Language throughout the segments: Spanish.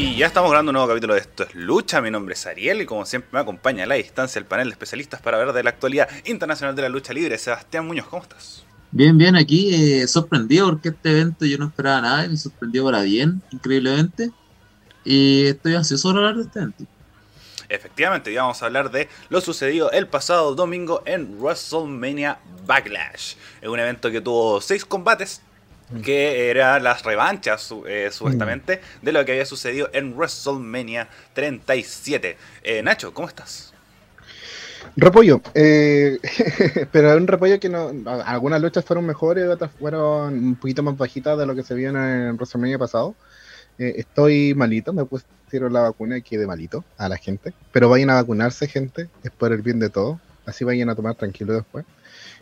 Y ya estamos grabando un nuevo capítulo de Esto es Lucha. Mi nombre es Ariel y como siempre me acompaña a la distancia el panel de especialistas para ver de la actualidad internacional de la lucha libre. Sebastián Muñoz, ¿cómo estás? Bien, bien, aquí eh, sorprendido porque este evento yo no esperaba nada y me sorprendió para bien, increíblemente. Y estoy ansioso por hablar de este evento. Efectivamente, ya vamos a hablar de lo sucedido el pasado domingo en WrestleMania Backlash. Es un evento que tuvo seis combates, que eran las revanchas, eh, supuestamente, de lo que había sucedido en WrestleMania 37. Eh, Nacho, ¿cómo estás? Repollo, eh, pero un repollo que no. Algunas luchas fueron mejores, otras fueron un poquito más bajitas de lo que se vio en WrestleMania pasado. Eh, estoy malito, me pusieron la vacuna y quedé malito a la gente. Pero vayan a vacunarse, gente, es por el bien de todos. Así vayan a tomar tranquilo después.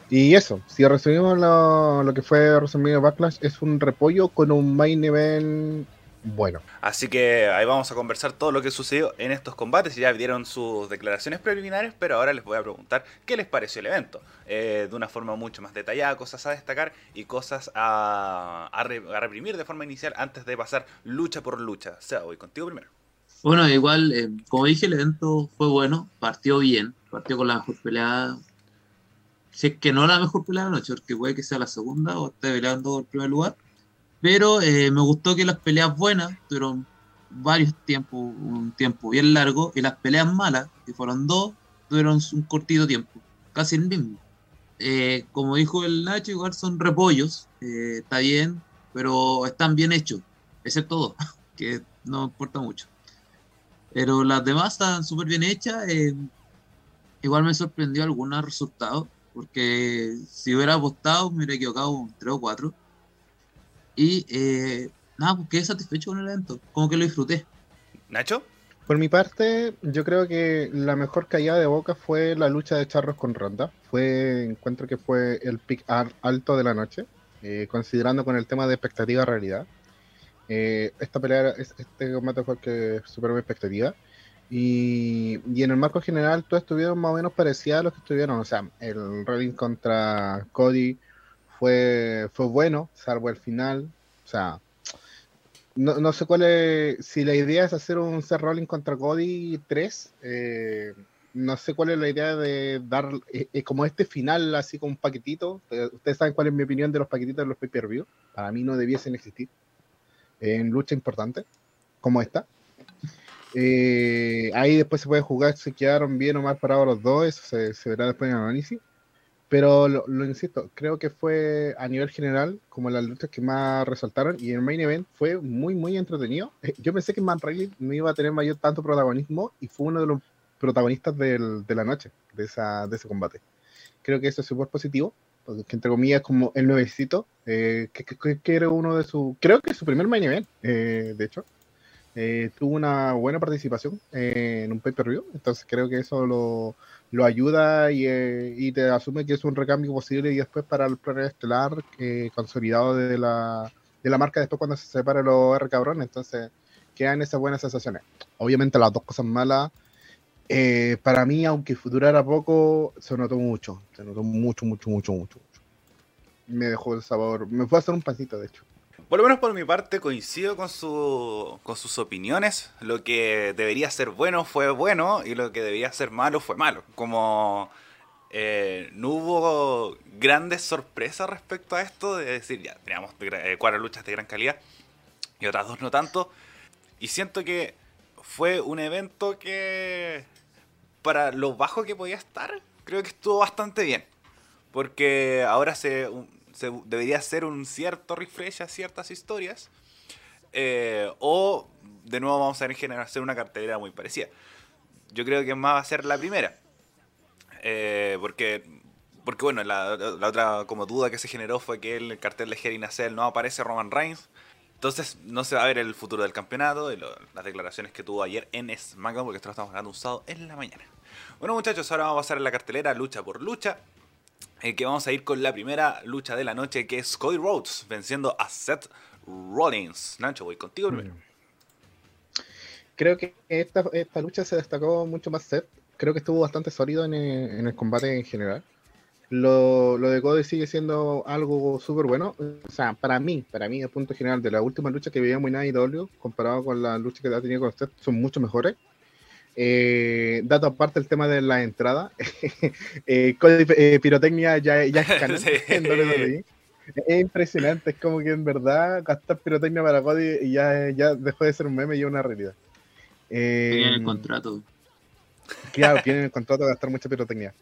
Y eso, si resumimos lo, lo que fue WrestleMania Backlash, es un repollo con un main event bueno. Así que ahí vamos a conversar todo lo que sucedió en estos combates. Ya dieron sus declaraciones preliminares, pero ahora les voy a preguntar qué les pareció el evento. Eh, de una forma mucho más detallada, cosas a destacar y cosas a, a, reprimir de forma inicial antes de pasar lucha por lucha. O sea, voy contigo primero. Bueno, igual, eh, como dije, el evento fue bueno, partió bien, partió con la mejor pelea. Si es que no la mejor pelea de la noche, porque puede que sea la segunda o esté peleando el primer lugar pero eh, me gustó que las peleas buenas tuvieron varios tiempos, un tiempo bien largo, y las peleas malas, que fueron dos, tuvieron un cortito tiempo, casi el mismo. Eh, como dijo el Nacho, igual son repollos, eh, está bien, pero están bien hechos, excepto dos, que no importa mucho. Pero las demás están súper bien hechas. igual me sorprendió algunos resultados, porque si hubiera apostado me hubiera equivocado un 3 o 4 y eh, nada, pues quedé satisfecho con el evento, como que lo disfruté. ¿Nacho? Por mi parte, yo creo que la mejor caída de boca fue la lucha de Charros con Ronda. Fue, encuentro que fue el pick alto de la noche, eh, considerando con el tema de expectativa realidad. Eh, esta pelea, este combate fue el que superó mi expectativa. Y, en el marco general, todos estuvieron más o menos parecidos a los que estuvieron. O sea, el Rolling contra Cody fue, fue bueno, salvo el final. O sea, no, no, sé cuál es. Si la idea es hacer un set rolling contra Cody 3, eh, no sé cuál es la idea de dar eh, eh, como este final, así como un paquetito. Ustedes saben cuál es mi opinión de los paquetitos de los pay per view. Para mí no debiesen existir en lucha importante como esta. Ahí después se puede jugar si quedaron bien o mal parados los dos, eso se, se verá después en el análisis. Pero lo, insisto, creo que fue a nivel general como las luchas que más resaltaron y el main event fue muy, muy entretenido. Eh, yo pensé que Man Riley no iba a tener mayor tanto protagonismo y fue uno de los protagonistas del, de la noche, de, esa, de ese combate. Creo que eso es súper positivo, porque entre comillas como el nuevecito, eh, que, que, era uno de sus, creo que su primer main event, eh, de hecho. Tuvo una buena participación en un pay-per-view, entonces creo que eso lo, lo ayuda eh, y, te asume que es un recambio posible y después para el planeta estelar eh, consolidado de la, de la marca después cuando se separe los R cabrón, entonces quedan esas buenas sensaciones. Obviamente las dos cosas malas, eh, para mí, aunque durara poco, se notó mucho, se notó mucho, mucho, mucho, mucho. Me dejó el sabor, me fue a hacer un pancito de hecho. Por lo menos por mi parte coincido con, su, con sus opiniones. Lo que debería ser bueno fue bueno y lo que debería ser malo fue malo. Como eh, no hubo grandes sorpresas respecto a esto, de decir, ya, teníamos eh, cuatro luchas de gran calidad y otras dos no tanto. Y siento que fue un evento que, para lo bajo que podía estar, creo que estuvo bastante bien. Porque ahora se, debería ser un cierto refresh a ciertas historias. Eh, o de nuevo vamos a generar hacer una cartelera muy parecida. Yo creo que más va a ser la primera. Eh, porque, porque bueno, la, otra como duda que se generó fue que el cartel de Hell in no aparece Roman Reigns. Entonces no se va a ver el futuro del campeonato y las declaraciones que tuvo ayer en SmackDown, porque esto lo estamos ganando un en la mañana. Bueno muchachos, ahora vamos a pasar en la cartelera lucha por lucha. Eh, que vamos a ir con la primera lucha de la noche, que es Cody Rhodes venciendo a Seth Rollins. Nacho, voy contigo primero. Mm. Creo que esta, esta lucha se destacó mucho más Seth. Creo que estuvo bastante sólido en el, combate en general. lo, de Cody sigue siendo algo súper bueno. O sea, para mí, para mí, el punto general de la última lucha que veíamos en AEW, comparado con la lucha que ha tenido con usted, son mucho mejores. Eh, dato aparte el tema de la entrada, eh, eh, Pirotecnia ya, ya es Sí. en WWE. Es impresionante, es como que en verdad gastar pirotecnia para Cody y ya, ya dejó de ser un meme y es una realidad. Eh, Tenían el contrato. Claro, tienen el contrato de gastar mucha pirotecnia.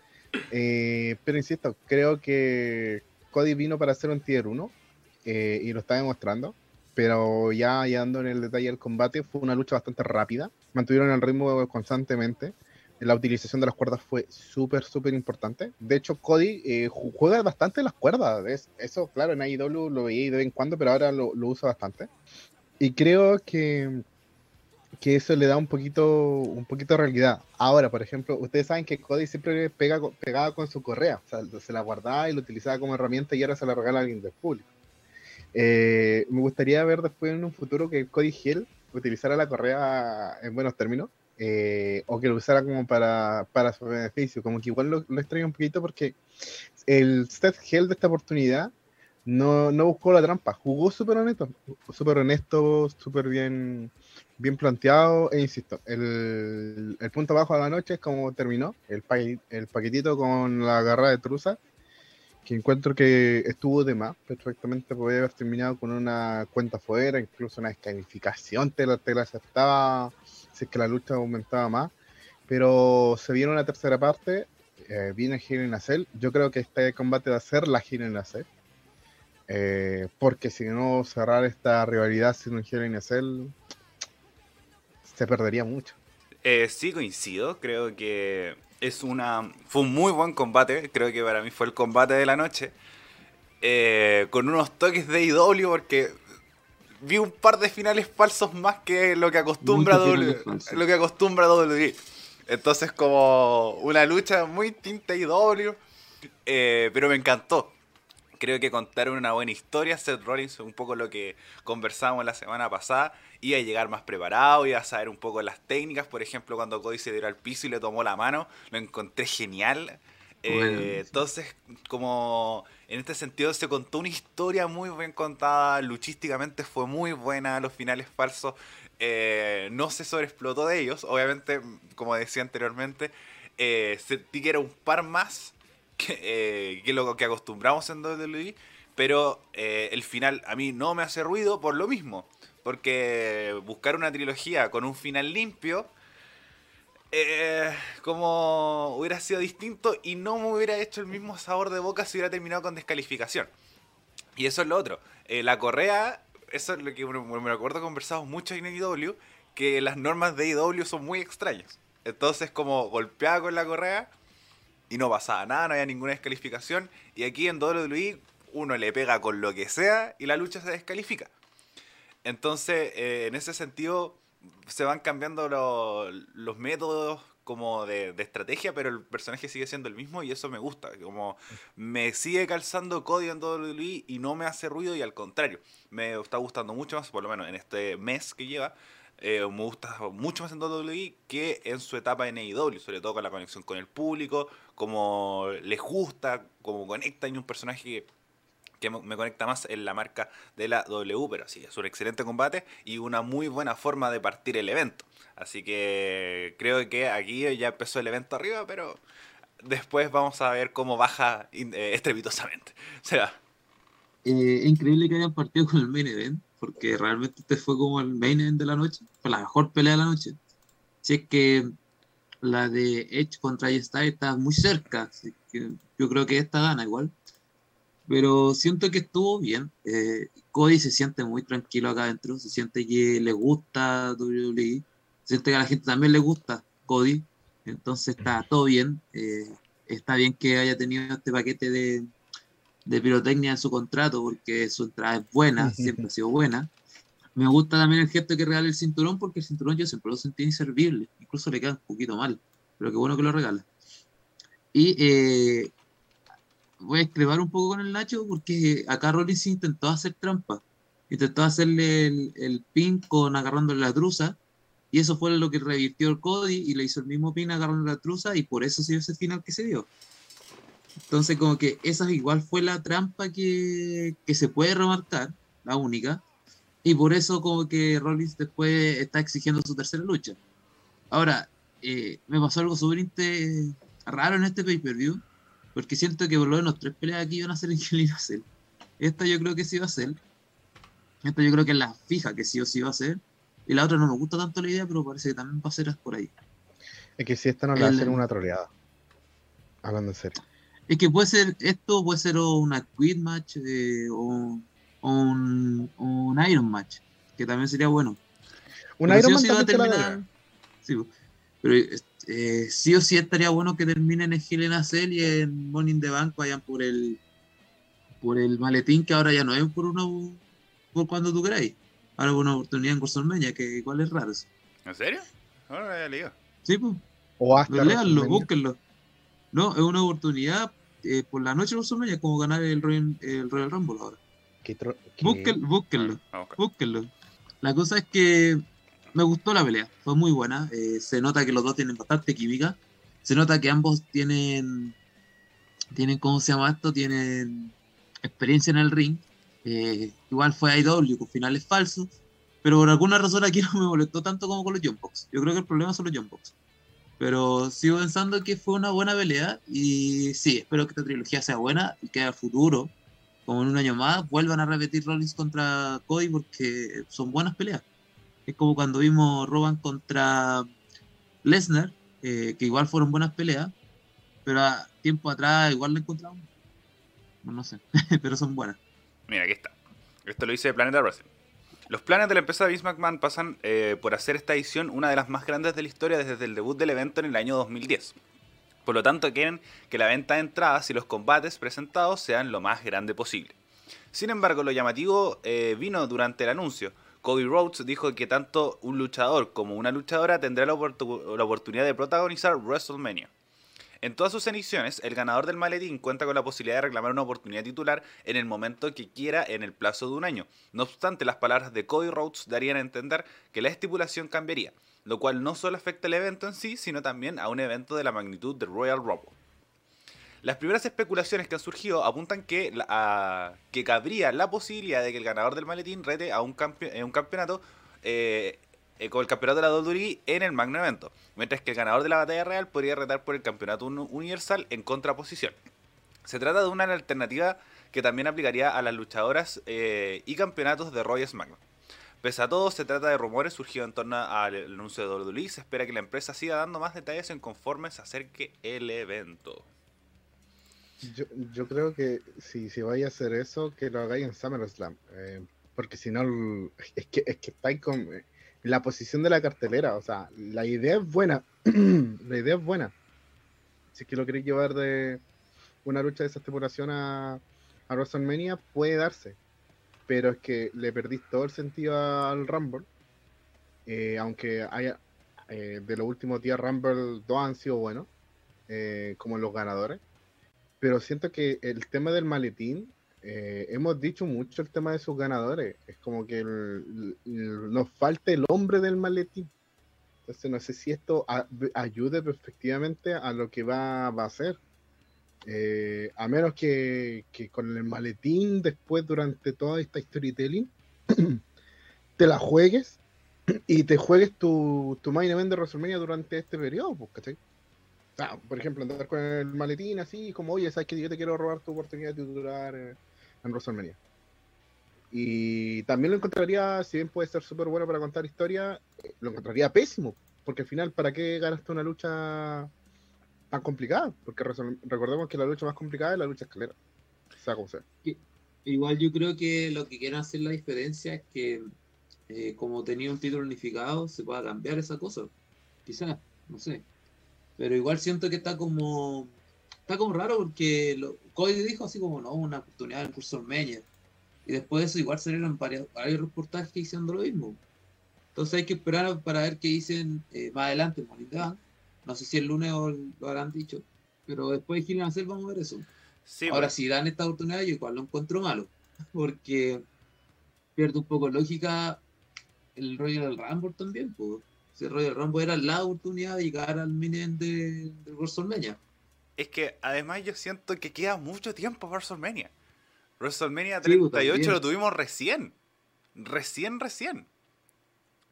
Eh, pero insisto, creo que Cody vino para hacer un tier 1 eh, y lo está demostrando. Pero ya, ya dando en el detalle del combate, fue una lucha bastante rápida. Mantuvieron el ritmo constantemente. La utilización de las cuerdas fue súper, súper importante. De hecho, Cody eh, ju- juega bastante las cuerdas. Es- eso, claro, en AEW lo veía de vez en cuando, pero ahora lo, lo usa bastante. Y creo que que eso le da un poquito, un poquito de realidad. Ahora, por ejemplo, ustedes saben que Cody siempre pega, pegaba con su correa, o sea, se la guardaba y lo utilizaba como herramienta y ahora se la regala a alguien del público. Eh, me gustaría ver después en un futuro que Cody Hill utilizara la correa en buenos términos, eh, o que lo usara como para, para su beneficio, como que igual lo, lo extraño un poquito porque el Seth Hill de esta oportunidad no, no buscó la trampa, jugó súper honesto, súper honesto, súper bien, bien planteado, e insisto, el, el punto bajo de la noche es como terminó, el, pa- el paquetito con la garra de truza, que encuentro que estuvo de más, perfectamente podía haber terminado con una cuenta fuera, incluso una descalificación, te la, te la aceptaba si es que la lucha aumentaba más, pero se viene una tercera parte, eh, viene a Cell, yo creo que este combate va a ser la a Cell, eh, porque si no cerrar esta rivalidad sin un a Cell se perdería mucho. Eh, sí, coincido. Creo que es una. Fue un muy buen combate. Creo que para mí fue el combate de la noche. Eh, con unos toques de IW porque vi un par de finales falsos más que lo que acostumbra W- lo que acostumbra WWE. Entonces como una lucha muy tinta IW. eh, pero me encantó. Creo que contaron una buena historia. Seth Rollins, un poco lo que conversábamos la semana pasada, iba a llegar más preparado, iba a saber un poco las técnicas. Por ejemplo, cuando Cody se dio al piso y le tomó la mano, lo encontré genial. Eh, sí. entonces, como en este sentido se contó una historia muy bien contada, luchísticamente fue muy buena, los finales falsos eh, no se sobreexplotó de ellos, obviamente, como decía anteriormente, eh, sentí que era un par más que, eh, que lo que acostumbramos en WWE, pero eh, el final a mí no me hace ruido por lo mismo, porque buscar una trilogía con un final limpio, eh, como hubiera sido distinto y no me hubiera hecho el mismo sabor de boca si hubiera terminado con descalificación. Y eso es lo otro. Eh, la correa, eso es lo que me, me acuerdo que conversamos mucho en IW, que las normas de IW son muy extrañas. Entonces, como golpeaba con la correa y no pasaba nada, no había ninguna descalificación. Y aquí en WWE uno le pega con lo que sea y la lucha se descalifica. Entonces, eh, en ese sentido, se van cambiando lo- los métodos como de, estrategia, pero el personaje sigue siendo el mismo y eso me gusta. Como me sigue calzando Cody en WWE y no me hace ruido y al contrario, me está gustando mucho más, por lo menos en este mes que lleva, eh, me gusta mucho más en WWE que en su etapa en AEW, sobre todo con la conexión con el público, como les gusta, como conecta en un personaje que me conecta más en la marca de la W, pero sí, es un excelente combate y una muy buena forma de partir el evento. Así que creo que aquí ya empezó el evento arriba, pero después vamos a ver cómo baja eh, estrepitosamente. O sea, Eh, increíble que hayan partido con el main event, porque realmente este fue como el main event de la noche, fue la mejor pelea de la noche. Si es que la de Edge contra Styles está muy cerca, así que yo creo que esta gana igual. Pero siento que estuvo bien. Eh, Cody se siente muy tranquilo acá adentro, se siente que le gusta WWE, se siente que a la gente también le gusta Cody, entonces está todo bien. Eh, está bien que haya tenido este paquete de, de pirotecnia en su contrato, porque su entrada es buena, siempre ha sido buena. Me gusta también el gesto que regala el cinturón, porque el cinturón yo siempre lo sentí inservible, incluso le queda un poquito mal, pero qué bueno que lo regala. Y eh, voy a escribir un poco con el Nacho, porque acá Rollins intentó hacer trampa, intentó hacerle el, el pin con agarrándole la truza, y eso fue lo que revirtió el Cody y le hizo el mismo pin agarrando la truza, y por eso se dio ese final que se dio. Entonces, como que esa igual fue la trampa que, que se puede remarcar, la única. Y por eso, como que Rollins después está exigiendo su tercera lucha. Ahora, eh, me pasó algo súper raro en este pay-per-view, porque siento que por lo menos tres peleas aquí iban a ser Angelina Cell. Esta yo creo que sí va a ser. Esta yo creo que es la fija que sí o sí va a ser. Y la otra no me gusta tanto la idea, pero parece que también va a ser por ahí. Es que si esta no la hacen una troleada. Hablando en serio. Es que puede ser esto, puede ser una Quid match eh, o, o un, un Iron match, que también sería bueno. Un Pero Iron sí o Man sí va a terminar- pero eh, sí o sí estaría bueno que terminen en Hell in a Cell y en Morning the Bank vayan por el por el maletín que ahora ya no es por una por cuando tú queráis. Ahora es una oportunidad en WrestleMania, que igual es raro. eso. ¿En serio? Lo había leído. Sí, pues. O hasta Leanlo, búsquenlo. No, es una oportunidad eh, por la noche de WrestleMania, como ganar el Royal, el Royal Rumble ahora. Qué tro- qué- Búsquen- búsquenlo, a. La cosa es que me gustó la pelea, fue muy buena. eh, se nota que los dos tienen bastante química. Se nota que ambos tienen, tienen ¿cómo se llama esto? Tienen experiencia en el ring. eh, igual fue IW con finales falsos. Pero por alguna razón aquí no me molestó tanto como con los Jump Box. Yo creo que el problema son los Jump Box. Pero sigo pensando que fue una buena pelea. Y sí, espero que esta trilogía sea buena y que al futuro, como en un año más, vuelvan a repetir Rollins contra Cody porque son buenas peleas. Es como cuando vimos Roban contra Lesnar, eh, que igual fueron buenas peleas, pero a tiempo atrás igual la encontramos. No, sé, pero son buenas. Mira, aquí está. Esto lo dice Planeta Wrestling. Los planes de la empresa de Vince McMahon pasan eh, por hacer esta edición una de las más grandes de la historia desde el debut del evento en el año 2010. Por lo tanto, quieren que la venta de entradas y los combates presentados sean lo más grande posible. Sin embargo, lo llamativo eh, vino durante el anuncio. Cody Rhodes dijo que tanto un luchador como una luchadora tendrá la, oportu- la oportunidad de protagonizar WrestleMania. En todas sus ediciones, el ganador del maletín cuenta con la posibilidad de reclamar una oportunidad titular en el momento que quiera en el plazo de un año. No obstante, las palabras de Cody Rhodes darían a entender que la estipulación cambiaría, lo cual no solo afecta el evento en sí, sino también a un evento de la magnitud del Royal Rumble. Las primeras especulaciones que han surgido apuntan que, a- que cabría la posibilidad de que el ganador del maletín rete a un, eh, un campeonato eh, eh, con el campeonato de la WWE en el magno evento, mientras que el ganador de la batalla real podría retar por el campeonato uni- universal en contraposición. Se trata de una alternativa que también aplicaría a las luchadoras y campeonatos de Roy SmackDown. Pese a todo, se trata de rumores surgidos en torno al anuncio de WWE. Se espera que la empresa siga dando más detalles en conforme se acerque el evento. Yo, yo creo que si, si vais a hacer eso, que lo hagáis en SummerSlam. eh, porque si no, es que, es que estáis con eh, la posición de la cartelera. O sea, la idea es buena. la idea es buena. Si es que lo queréis llevar de una lucha de esa estipulación a, a WrestleMania, puede darse. Pero es que le perdís todo el sentido al Rumble. eh, aunque haya eh, de los últimos días Rumble, dos han sido buenos, eh, como los ganadores. Pero siento que el tema del maletín, eh, hemos dicho mucho el tema de sus ganadores. Es como que nos falta el hombre del maletín. Entonces no sé si esto ayude efectivamente a lo que va, va a hacer. Eh, a menos que, con el maletín después durante toda esta storytelling te la juegues y te juegues tu, tu main event de WrestleMania durante este periodo, pues, ¿cachai? Por ejemplo, andar con el maletín así, como, oye, sabes que yo te quiero robar tu oportunidad de titular en WrestleMania. Y también lo encontraría, si bien puede ser súper bueno para contar historia, eh, lo encontraría pésimo, porque al final, ¿para qué ganaste una lucha tan complicada? Porque recordemos que la lucha más complicada es la lucha escalera. Igual yo creo que lo que quieren hacer la diferencia es que eh, como tenía un título unificado se pueda cambiar esa cosa. Quizás, no sé. Pero igual siento que está como está como raro porque lo, Cody dijo así como no, una oportunidad en WrestleMania. Y después de eso igual salieron varios, varios reportajes diciendo lo mismo. Entonces hay que esperar para ver qué dicen eh, más adelante. No sé si el lunes lo habrán dicho. Pero después de Gil Hacer vamos a ver eso. Sí, Ahora, pues, si dan esta oportunidad, yo igual lo encuentro malo. Porque pierde un poco lógica el Royal Rumble también. Pues. Si el Royal Rumble era la oportunidad de llegar al mini event de, de WrestleMania. es que además yo siento que queda mucho tiempo para WrestleMania. WrestleMania Sí, pues, 38 lo tuvimos recién. Recién, recién.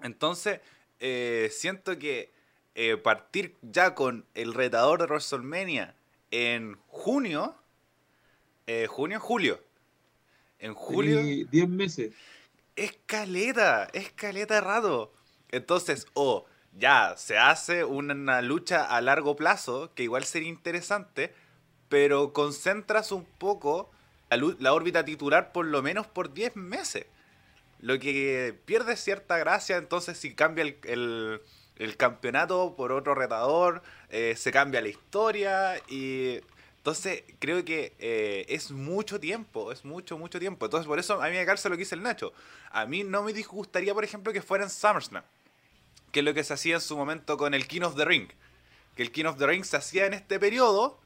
Entonces, eh, siento que eh, partir ya con el retador de WrestleMania en junio, eh, junio, julio. En julio Tení 10 meses. es caleta, es caleta rato. Entonces, o ya se hace una lucha a largo plazo, que igual sería interesante, pero concentras un poco la, la órbita titular por lo menos por 10 meses. Lo que pierde cierta gracia, entonces si cambia el, el- el campeonato por otro retador, eh, se cambia la historia y... Entonces creo que eh, es mucho tiempo, es mucho, mucho tiempo. Entonces por eso a mí me calza lo que dice el Nacho. A mí no me disgustaría, por ejemplo, que fuera en SummerSlam. Que es lo que se hacía en su momento con el King of the Ring. Que el King of the Ring se hacía en este periodo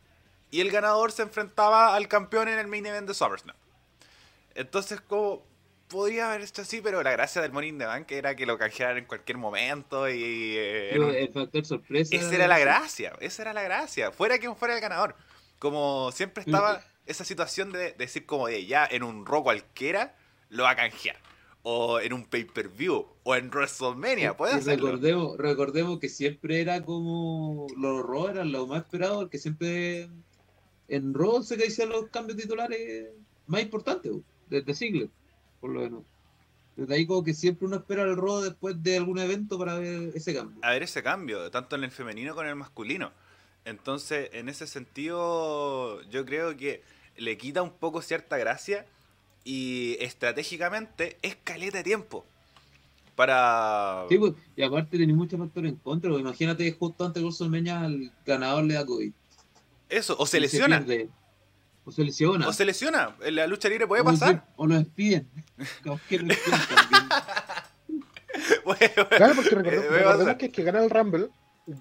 y el ganador se enfrentaba al campeón en el main event de SummerSlam. Entonces, como podría haber hecho así, pero la gracia del in the Bank era que lo canjearan en cualquier momento y... eh, Pero el factor sorpresa. esa era la gracia, esa era la gracia. Fuera quien fuera el ganador. Como siempre estaba esa situación de, de decir como de ya en un Raw cualquiera lo va a canjear. O en un pay-per-view. O en WrestleMania. Puede recordemos, recordemos que siempre era como los Raw eran lo más esperado, porque siempre en Raw se hacían los cambios titulares más importantes, desde Ziggler, por lo menos. Desde ahí como que siempre uno espera el Raw después de algún evento para ver ese cambio. A ver ese cambio, tanto en el femenino como en el masculino. Entonces, en ese sentido, yo creo que le quita un poco cierta gracia y estratégicamente es caleta de tiempo. Para... Sí, pues, y aparte tenía muchos factores en contra, porque imagínate justo antes de WrestleMania al ganador le da COVID. Eso, o se Y lesiona. O se lesiona. O se lesiona. En la lucha libre puede O pasar. se- O lo despiden. Como que lo despiden también. Puede- Claro, porque recordemos, Eh, que el que gana el Rumble,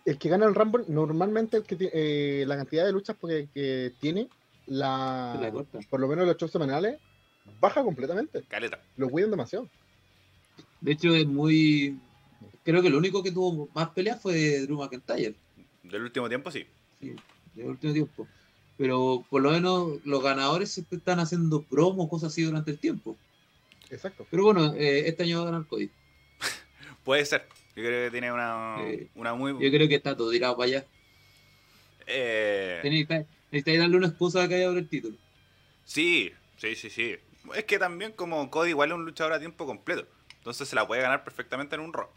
el que gana el Rumble, normalmente el que eh, la cantidad de luchas porque- que tiene, la por lo menos los shows semanales, baja completamente. Caleta. Lo cuidan demasiado. De hecho, es muy. Creo que lo único que tuvo más peleas fue Drew McIntyre. Del último tiempo sí. Sí, del último tiempo. Pero por lo menos los ganadores están haciendo promos, cosas así durante el tiempo. Exacto. Pero bueno, eh, este año va a ganar Cody. Puede ser. Yo creo que tiene una, Eh, una muy... Yo creo que está todo tirado para allá. eh, Necesitáis darle una excusa a que haya por el título. sí, sí, sí, sí. Es que también como Cody igual es un luchador a tiempo completo. Entonces se la puede ganar perfectamente en un Raw.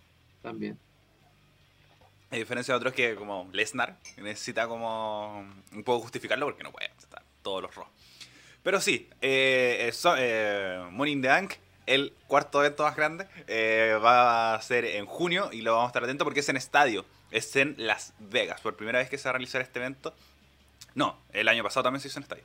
También. A diferencia de otros que como Lesnar, necesita como un poco justificarlo porque no puede estar todos los Raw. Pero sí, eh, eh, eh, the Bank, el cuarto evento más grande, eh, va a ser en junio y lo vamos a estar atentos porque es en estadio. Es en Las Vegas. Por primera vez que se va a realizar este evento. No, el año pasado también se hizo en estadio.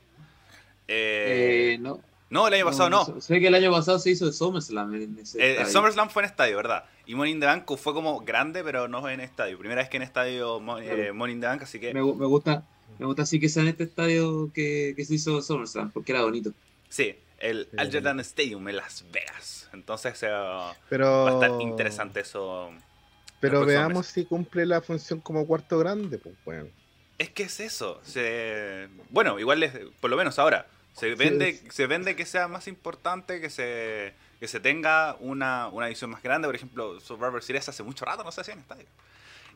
No, no, el año pasado no. Sé que el año pasado se hizo de SummerSlam en ese Eh, el. SummerSlam fue en estadio, ¿verdad? Y Money in the Bank fue como grande, pero no en estadio. Primera vez que en estadio Mo- eh, Claro. Money in the Bank, así que Me, gu- me gusta, me gusta así que sea en este estadio que, que se hizo SummerSlam, porque era bonito. sí, el Sí, Algernon Stadium en Las Vegas. Entonces eh, va Pero, a estar interesante eso. Pero veamos si cumple la función como cuarto grande. Pues bueno. Es que es eso. Se... Bueno, igual es- por lo menos ahora. Se vende, se vende que sea más importante, que se, que se tenga una, una edición más grande. Por ejemplo, Survivor Series hace mucho rato no se hacía en estadio.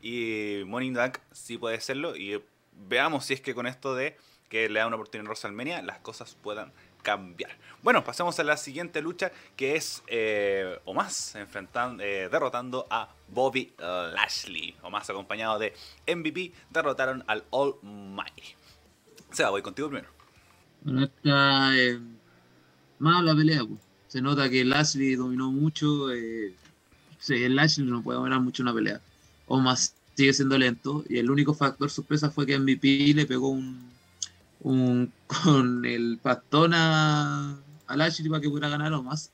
Y the Bank sí puede serlo. Y veamos si es que con esto de que le da una oportunidad en WrestleMania, las cosas puedan cambiar. Bueno, pasemos a la siguiente lucha que es eh, Omas enfrentando, eh, derrotando a Bobby Lashley. Omas acompañado de MVP derrotaron al Almighty. Seba, voy contigo primero. Bueno, esta eh, la pelea, pues. Se nota que Lashley dominó mucho. Eh, el Lashley no puede dominar mucho una pelea. O más sigue siendo lento. Y el único factor sorpresa fue que MVP le pegó un, un con el pastón a, a Lashley para que pudiera ganar o más.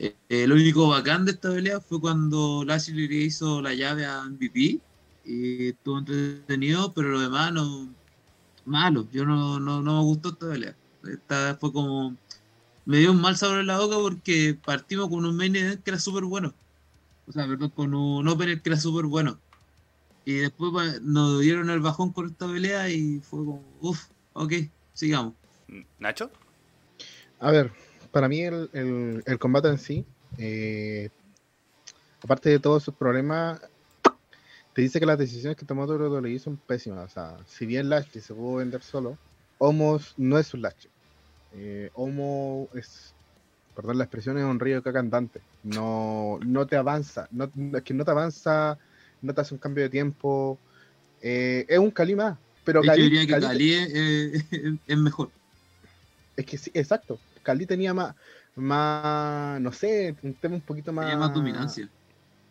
Eh, único bacán de esta pelea fue cuando Lashley le hizo la llave a MVP. Y estuvo entretenido, pero lo demás no, malo. Yo no, no, no me gustó esta pelea. Esta fue como. Me dio un mal sabor en la boca porque partimos con un main event que era súper bueno. O sea, perdón, con un opener que era súper bueno. Y después pues, nos dieron el bajón con esta pelea y fue como, uff, ok, sigamos. ¿Nacho? A ver, para mí el, el- el combate en sí, eh, aparte de todos sus problemas, te dice que las decisiones que tomó WWE son pésimas. O sea, si bien Lashley se pudo vender solo, Homos no es un Lashley. Eh, Homo es, perdón la expresión, es un río de caca andante. No, no te avanza, no, es que no te avanza, no te hace un cambio de tiempo. Eh, es un Cali más, pero Cali- diría que Cali- Cali es, eh, es mejor. es que sí, exacto. Cali tenía más, más, no sé, un tema un poquito más. Más dominancia.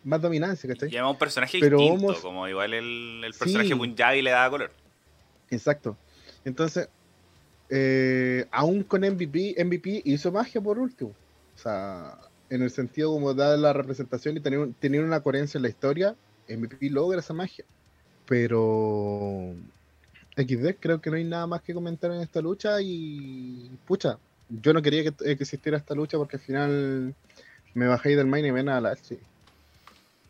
Más dominancia, ¿cachai? Llama un personaje Pero distinto, Homos- como igual el, el personaje Sí. Punjabi le da color. Exacto. Entonces, eh, aún con MVP, MVP hizo magia por último. O sea, en el sentido como dar la representación y tener, tener una coherencia en la historia, MVP logra esa magia. Pero XD, creo que no hay nada más que comentar en esta lucha y pucha, yo no quería que, que existiera esta lucha porque al final me bajáis del main event a la sí.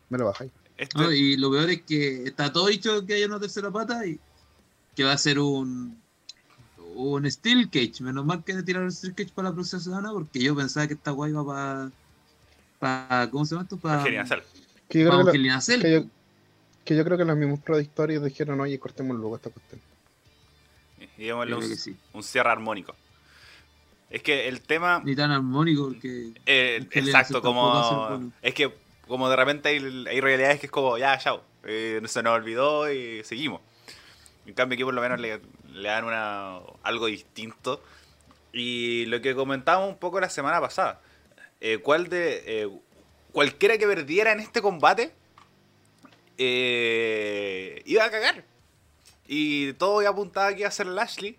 Me lo bajáis. Este- ¿no? Y lo peor es que está todo dicho que haya una tercera pata y que va a ser un un Steel Cage. Menos mal que tiraron el Steel Cage para la próxima semana porque yo pensaba que esta guay iba para. para ¿Cómo se llama esto? Para. Que creo que, que yo- que yo creo que los mismos productores dijeron, oye, cortemos luego esta cuestión. Y creo un, sí. un cierre armónico. Es que el tema. Ni tan armónico porque. eh, exacto, como. Es que, como de repente hay, realidades que es como, ya, chao. eh, se nos olvidó y seguimos. En cambio, aquí por lo menos le, le dan una, algo distinto. Y lo que comentábamos un poco la semana pasada. eh, ¿Cuál de. eh, cualquiera que perdiera en este combate. eh, iba a cagar. Y todo apuntaba que iba a ser Lashley.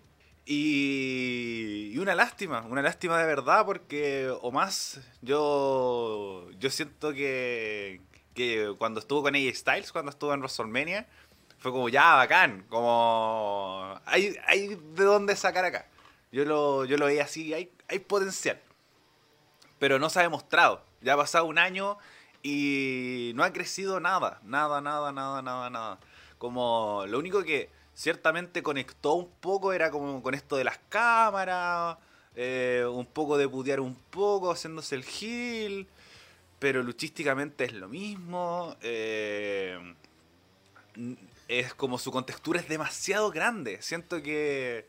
Y, una lástima, una lástima de verdad, porque o más yo, yo siento que, que cuando estuvo con AJ Styles, cuando estuvo en WrestleMania, fue como ya bacán, como hay, hay de dónde sacar acá. Yo lo, yo lo veía así, hay, hay potencial. Pero no se ha demostrado. Ya ha pasado un año y no ha crecido nada, nada, nada, nada, nada, nada. Como lo único que ciertamente conectó un poco era como con esto de las cámaras, eh, un poco de putear un poco, haciéndose el heel, pero luchísticamente es lo mismo. eh, es como su contextura es demasiado grande. Siento que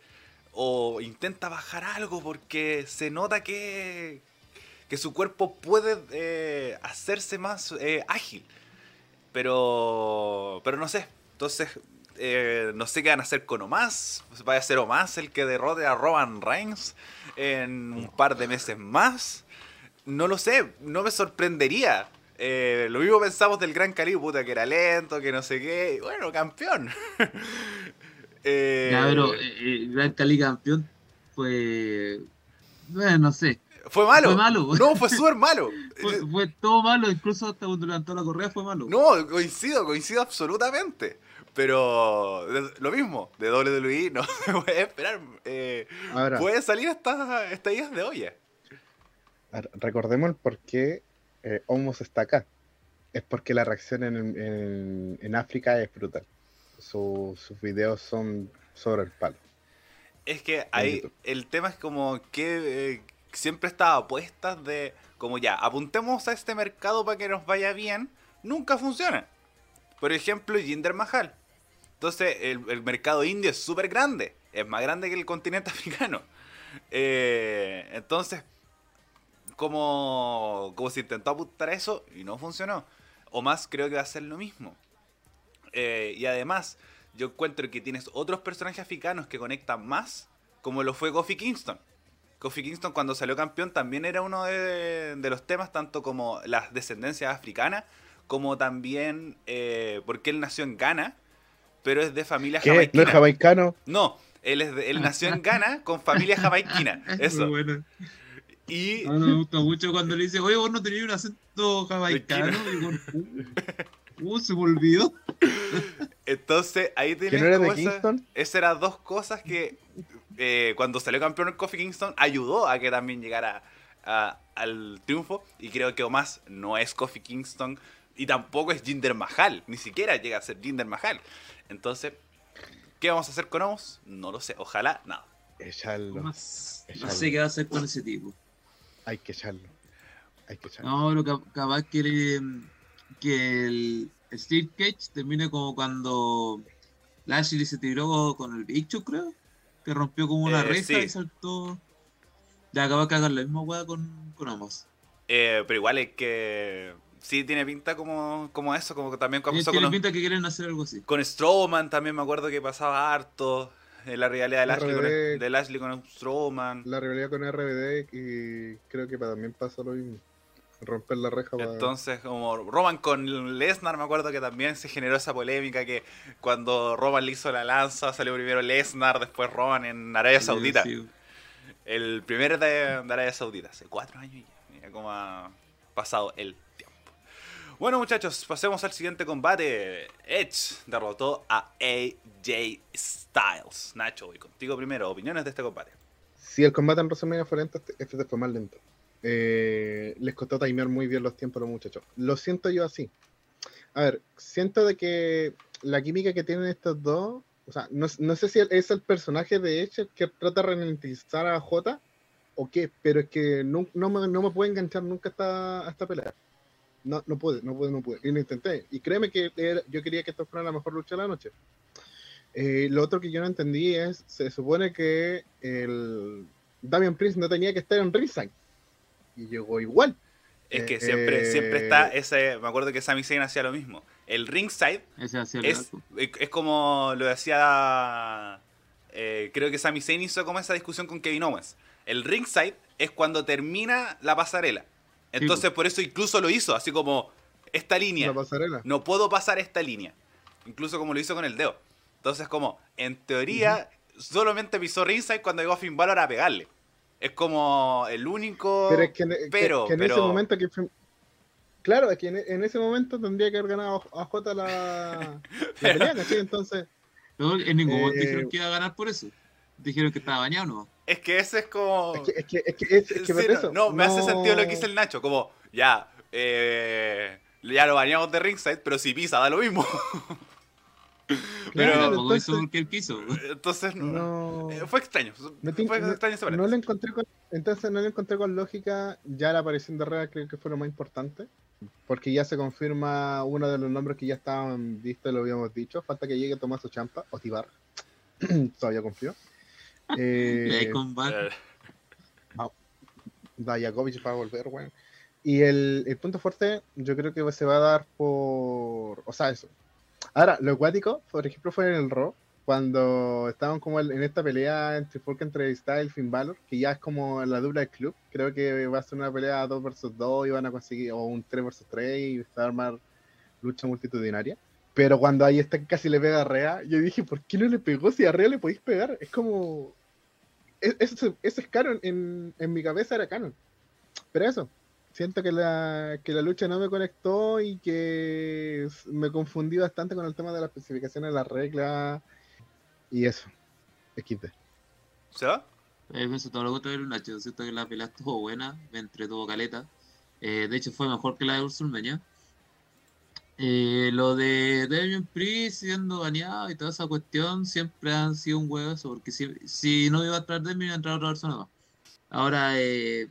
o intenta bajar algo porque se nota que, que su cuerpo puede eh, hacerse más eh, ágil. Pero, pero no sé. Entonces, eh, no sé qué van a hacer con Omas. Vaya a ser Omas el que derrote a Roman Reigns en un par de meses más. No lo sé, no me sorprendería. Eh, lo mismo pensamos del Gran Cali, puta, que era lento, que no sé qué. Bueno, campeón. Eh, Ya, pero eh, eh, Gran Cali campeón fue. Bueno, no sé. fue malo. fue malo. No, fue súper malo. Fue, fue todo malo, incluso hasta cuando levantó la correa fue malo. No, coincido, coincido absolutamente. Pero lo mismo, de WWE no se puede esperar. Eh, Ahora, puede salir hasta estallidas de olla. recordemos el por qué eh, Homos está acá. Es porque la reacción en, en- en África es brutal. Su- sus videos son sobre el palo. Es que ahí el tema es como que eh, siempre estaba apuestas de como ya, apuntemos a este mercado para que nos vaya bien, nunca funciona. Por ejemplo, Jinder Mahal. Entonces, el, mercado indio es súper grande, es más grande que el continente africano. Eh, entonces, como, como se intentó apuntar a eso y no funcionó. O más creo que va a ser lo mismo. Eh, y además, yo encuentro que tienes otros personajes africanos que conectan más, como lo fue Kofi Kingston. Kofi Kingston cuando salió campeón también era uno de, de los temas, tanto como las descendencias africanas, como también eh, porque él nació en Ghana, pero es de familia ¿Qué? ¿No es jamaicano? No, él, es de- él nació en Ghana con familia jamaiquina. Eso. Muy bueno. Y A mí me gusta mucho cuando le dice, oye, vos no tenías un acento jamaicano. Uh, se me olvidó. entonces ahí ¿Que tienes no era de esa- Kingston? Esas eran dos cosas que eh, cuando salió campeón el Kofi Kingston ayudó a que también llegara a- al triunfo. Y creo que Omas no es Kofi Kingston, Y tampoco es Jinder Mahal, ni siquiera llega a ser Jinder Mahal. Entonces, ¿qué vamos a hacer con Omos? No lo sé, ojalá nada. Echarlo. No, Echarlo. sé qué va a hacer con ese tipo. Hay que echarlo. Hay que echarlo. No, pero cap- capaz que, le- que el Steve Cage termine como cuando Lashley se tiró con el bicho, creo. Que rompió como una Eh, reja sí. y saltó. Ya acaba de hagan la misma weá con, con Omos. Eh, pero igual es que sí tiene pinta como, como eso, como que también como Tiene con, pinta que quieren hacer algo así. con Strowman, también me acuerdo que pasaba harto. En la rivalidad de Lashley, con, RBD. de Lashley con Strowman. La rivalidad con RBD y creo que también pasó lo mismo. Romper la reja para... Entonces, como Roman con Lesnar, me acuerdo que también se generó esa polémica que cuando Roman le hizo la lanza, salió primero Lesnar, después Roman en Arabia Saudita. Sí, El primero de, de Arabia Saudita, hace cuatro años ya. Mira cómo ha pasado el tiempo. Bueno, muchachos, pasemos al siguiente combate. Edge derrotó a AJ Styles. Nacho, voy contigo primero. Opiniones de este combate. Si el combate en WrestleMania fue lento, este, este fue más lento. Eh, les costó timear muy bien los tiempos a los muchachos. Lo siento yo así. A ver, siento de que la química que tienen estos dos, o sea, no, sé si es el personaje de Edge que trata de ralentizar a J o qué, pero es que no, no, me, no me puede enganchar nunca a esta, a esta pelea. No, no pude, no pude, no pude. Y lo intenté. Y créeme que era- yo quería que esto fuera la mejor lucha de la noche. Eh, lo otro que yo no entendí es, se supone que el Damian Priest no tenía que estar en ringside. Y llegó igual. Es que Eh, siempre, siempre está ese. Me acuerdo que Sami Zayn hacía lo mismo. El ringside Ese es, es como lo decía. eh, creo que Sami Zayn hizo como esa discusión con Kevin Owens. El ringside es cuando termina la pasarela. Entonces, por eso incluso lo hizo, así como esta línea. La pasarela. No puedo pasar esta línea. Incluso como lo hizo con el dedo. Entonces, como, en teoría, solamente pisó ringside cuando llegó Finn Balor a pegarle. Es como el único. Pero es que, en- que- pero- que en ese pero- momento que Claro, es que en, en ese momento tendría que haber ganado a J la, la pelea, ¿cachai? Entonces, Pero en ningún momento Eh, dijeron que iba a ganar por eso. Dijeron que estaba bañado, ¿no? Es que ese es como. es que, es que, es que, es, es que Sí, no, no, me hace sentido lo que dice el Nacho. Como, ya, eh, ya lo bañamos de ringside, pero si pisa, da lo mismo. Claro, pero- hizo entonces- porque él quiso. Entonces, no. No, eh, Fue extraño. no fue no- extraño esa no lo encontré con, entonces no lo encontré con lógica. Ya la aparición de Herrera creo que fue lo más importante. Porque ya se confirma uno de los nombres que ya estaban vistos, lo habíamos dicho. Falta que llegue Tomás Champa o Tibar. Todavía confío. Eh, Eh, Dayakovic va a volver, weón. Y el, el punto fuerte, yo creo que se va a dar por. O sea, eso. Ahora, lo acuático, por ejemplo, fue en el Raw, cuando estaban como en esta pelea entre Folk entre Style y Finn Balor, que ya es como la dupla del club. Creo que va a ser una pelea 2 versus 2 y van a conseguir, o un 3 versus 3 y se va a armar lucha multitudinaria. Pero cuando ahí está que casi le pega a Rea, yo dije, ¿por qué no le pegó si a Rea le podéis pegar? Es como. Es- Eso, eso es canon, en, en mi cabeza era canon. Pero eso, siento que la, que la lucha no me conectó y que me confundí bastante con el tema de las especificaciones de las reglas y eso. XD. ¿Se va? Eh, pienso todo lo contrario Nacho. Siento que la pelea estuvo buena, me entretuvo caleta. Eh, de hecho, fue mejor que la de WrestleMania. Eh, lo de Damian Priest siendo baneado y toda esa cuestión siempre han sido un huevo eso, porque si, si no iba a entrar Damian, iba a entrar otra persona más. Ahora, eh,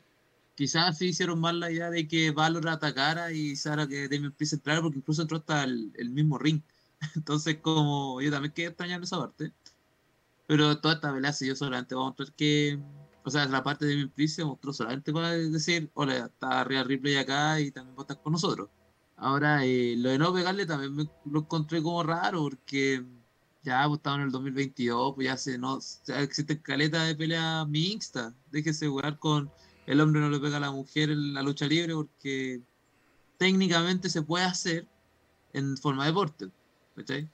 quizás sí hicieron mal la idea de que Valor atacara y Sara que Damian Priest entrara, porque incluso entró hasta el, mismo ring. Entonces, como yo también quedé extrañando esa parte. Pero toda esta pelea se dio solamente para mostrar que. O sea, la parte de mi Priest se mostró solamente para decir: Hola, está arriba Ripley acá y también vos estás con nosotros. Ahora, eh, lo de no pegarle también lo encontré como raro porque ya pues, estamos en el 2022, pues ya se no ya existe caleta de pelea mixta. Déjese jugar con el hombre no le pega a la mujer en la lucha libre porque técnicamente se puede hacer en forma de deporte. ¿Cachai?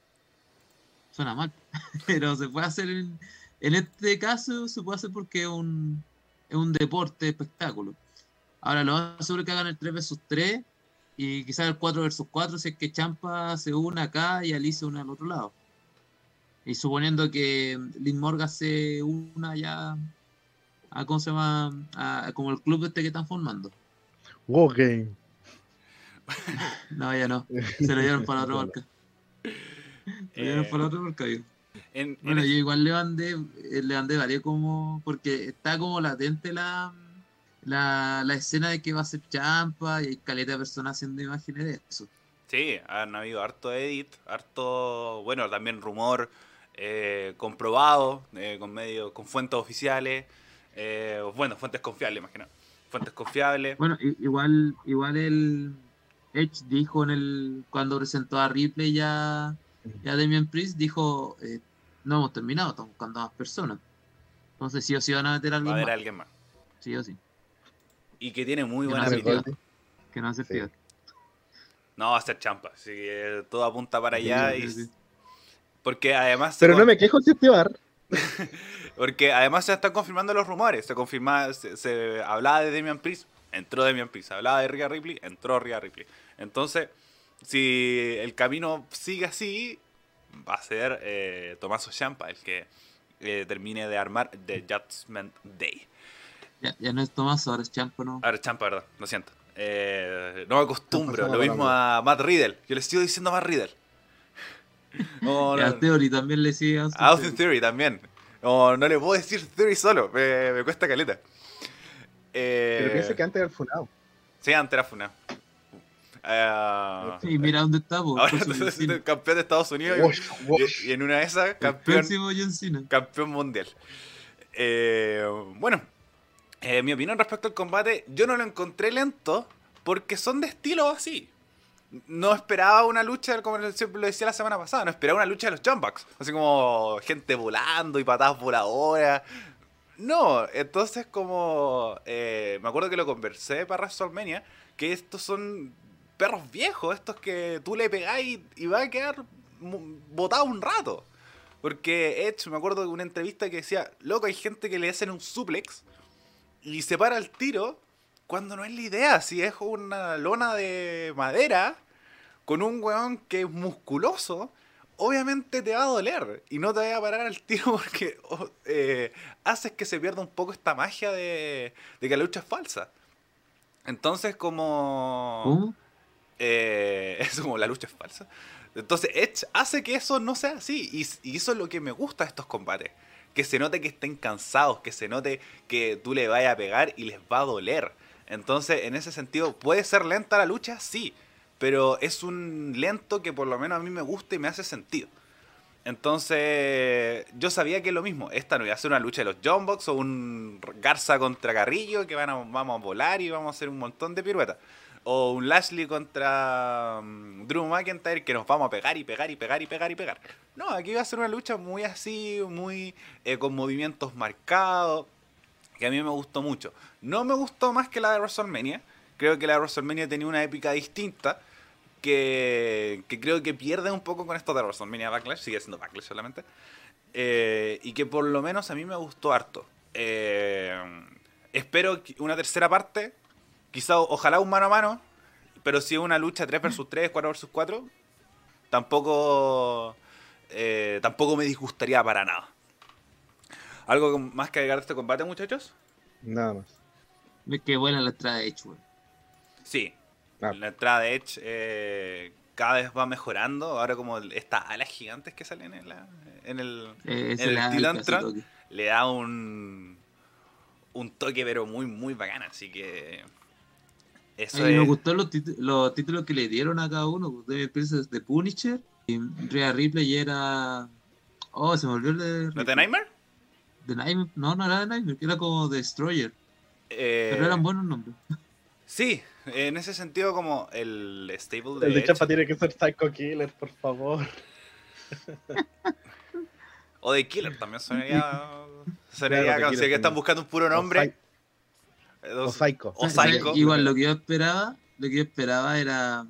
Suena mal, pero se puede hacer en, en este caso, se puede hacer porque es un, es un deporte espectáculo. Ahora lo más seguro que hagan el 3 vs 3 y quizás el 4 vs 4 si es que Champa se une acá y Alice se une al otro lado. Y suponiendo que Liz Morgan se una ya a, ¿cómo se llama? A- como el club este que están formando. Wow Game. No, ya no. Se lo dieron para otra marca. Se lo dieron Eh, para otra marca, digo. en- en Bueno, yo igual le mandé, eh, le mandé como, porque está como latente la, la, la escena de que va a ser champa y hay caleta de personas haciendo imágenes de eso. Sí, han habido harto edit, harto, bueno, también rumor eh, comprobado, eh, con medios, con fuentes oficiales, eh, bueno, fuentes confiables, nada. Fuentes confiables. Bueno, igual, igual el Edge dijo en el, cuando presentó a Ripley ya, ya Damian Priest, dijo, eh, no hemos terminado, estamos buscando más personas. Entonces sí o sí van a meter a Va a alguien haber más. alguien más. Sí o sí. Y que tiene muy Que buena no pinta. Goldie. Que no hace Sí. No, va a ser champa. Así que todo apunta para allá. Sí, y, sí, sí. Porque además. se Pero con- no me quejo si este bar. Porque además se están confirmando los rumores. Se confirma, se, se hablaba de Damian Priest, entró Damian Priest. Hablaba de Rhea Ripley, entró Rhea Ripley. Entonces, si el camino sigue así, va a ser eh, Tomaso Champa el que eh, termine de armar The Judgment Day. Ya, ya no es Tomás, ahora es Champa, ¿no? Ahora Champa, verdad, lo siento. Eh, no me acostumbro. Lo mismo a Matt Riddle. Yo le sigo diciendo Matt Riddle. No, Y no, a Theory también le sigue a Austin A Austin Theory. Theory también. No, no le puedo decir Theory solo, me, me cuesta caleta. Eh, Pero piensa que antes era funado. Sí, antes era funado. Eh, Y mira dónde está, po, ahora vecino. campeón de Estados Unidos Wash, y, wash. y en una de esas campeón, campeón mundial. Eh, bueno, eh, mi opinión respecto al combate, yo no lo encontré lento porque son de estilo así. No esperaba una lucha, como siempre lo decía la semana pasada, no esperaba una lucha de los Jump Bucks. Así como gente volando y patadas voladoras. No, entonces como... eh, me acuerdo que lo conversé para WrestleMania, que estos son perros viejos, estos que tú le pegáis y va a quedar botado un rato. Porque Edge, me acuerdo de una entrevista que decía, loco, hay gente que le hacen un suplex y se para el tiro cuando no es la idea. Si es una lona de madera con un weón que es musculoso, obviamente te va a doler y no te va a parar al tiro porque oh, eh, haces que se pierda un poco esta magia de, de que la lucha es falsa. Entonces, como... Eh, es como la lucha es falsa. Entonces Edge hace que eso no sea así. Y, y eso es lo que me gusta de estos combates. Que se note que estén cansados, que se note que tú le vayas a pegar y les va a doler. Entonces, en ese sentido, ¿puede ser lenta la lucha? Sí. Pero es un lento que por lo menos a mí me gusta y me hace sentido. Entonces, yo sabía que es lo mismo. Esta no iba a ser una lucha de los John Box o un Garza contra Carrillo que van a, vamos a volar y vamos a hacer un montón de piruetas. O un Lashley contra mm, Drew McIntyre que nos vamos a pegar y pegar y pegar y pegar y pegar. No, aquí iba a ser una lucha muy así, muy eh, con movimientos marcados, que a mí me gustó mucho. No me gustó más que la de WrestleMania. Creo que la de WrestleMania tenía una épica distinta que, que creo que pierde un poco con esto de WrestleMania Backlash, sigue siendo Backlash solamente. Eh, y que por lo menos a mí me gustó harto. Eh, espero una tercera parte, quizá ojalá un mano a mano, pero si es una lucha 3 versus 3, 4 versus 4, tampoco, eh, tampoco me disgustaría para nada. ¿Algo más que agregar de este combate, muchachos? Nada más. Es que buena la entrada de Edge, weón. Sí, Ah. la entrada de Edge eh, cada vez va mejorando. Ahora como estas alas gigantes que salen en, la, en el, Eh, en el le da le un, un toque pero muy muy bacán. Así que eso A mí me es... gustó los, los títulos que le dieron a cada uno. De Princess de Punisher. Y Rhea Ripley era. Oh, se me olvidó el de. ¿No te Nightmare? The Nightmare- No, no era de Nightmare, era como Destroyer. Eh, Pero eran buenos nombres. Sí, en ese sentido como el stable de El de Edge Champa tiene que ser Psycho Killer, por favor. o de Killer también sonaría... sonaría Claro, que están buscando un puro nombre. Psy- eh, O dos- Psycho. O ¿Sabes? Psycho. Igual lo que yo esperaba, lo que yo esperaba era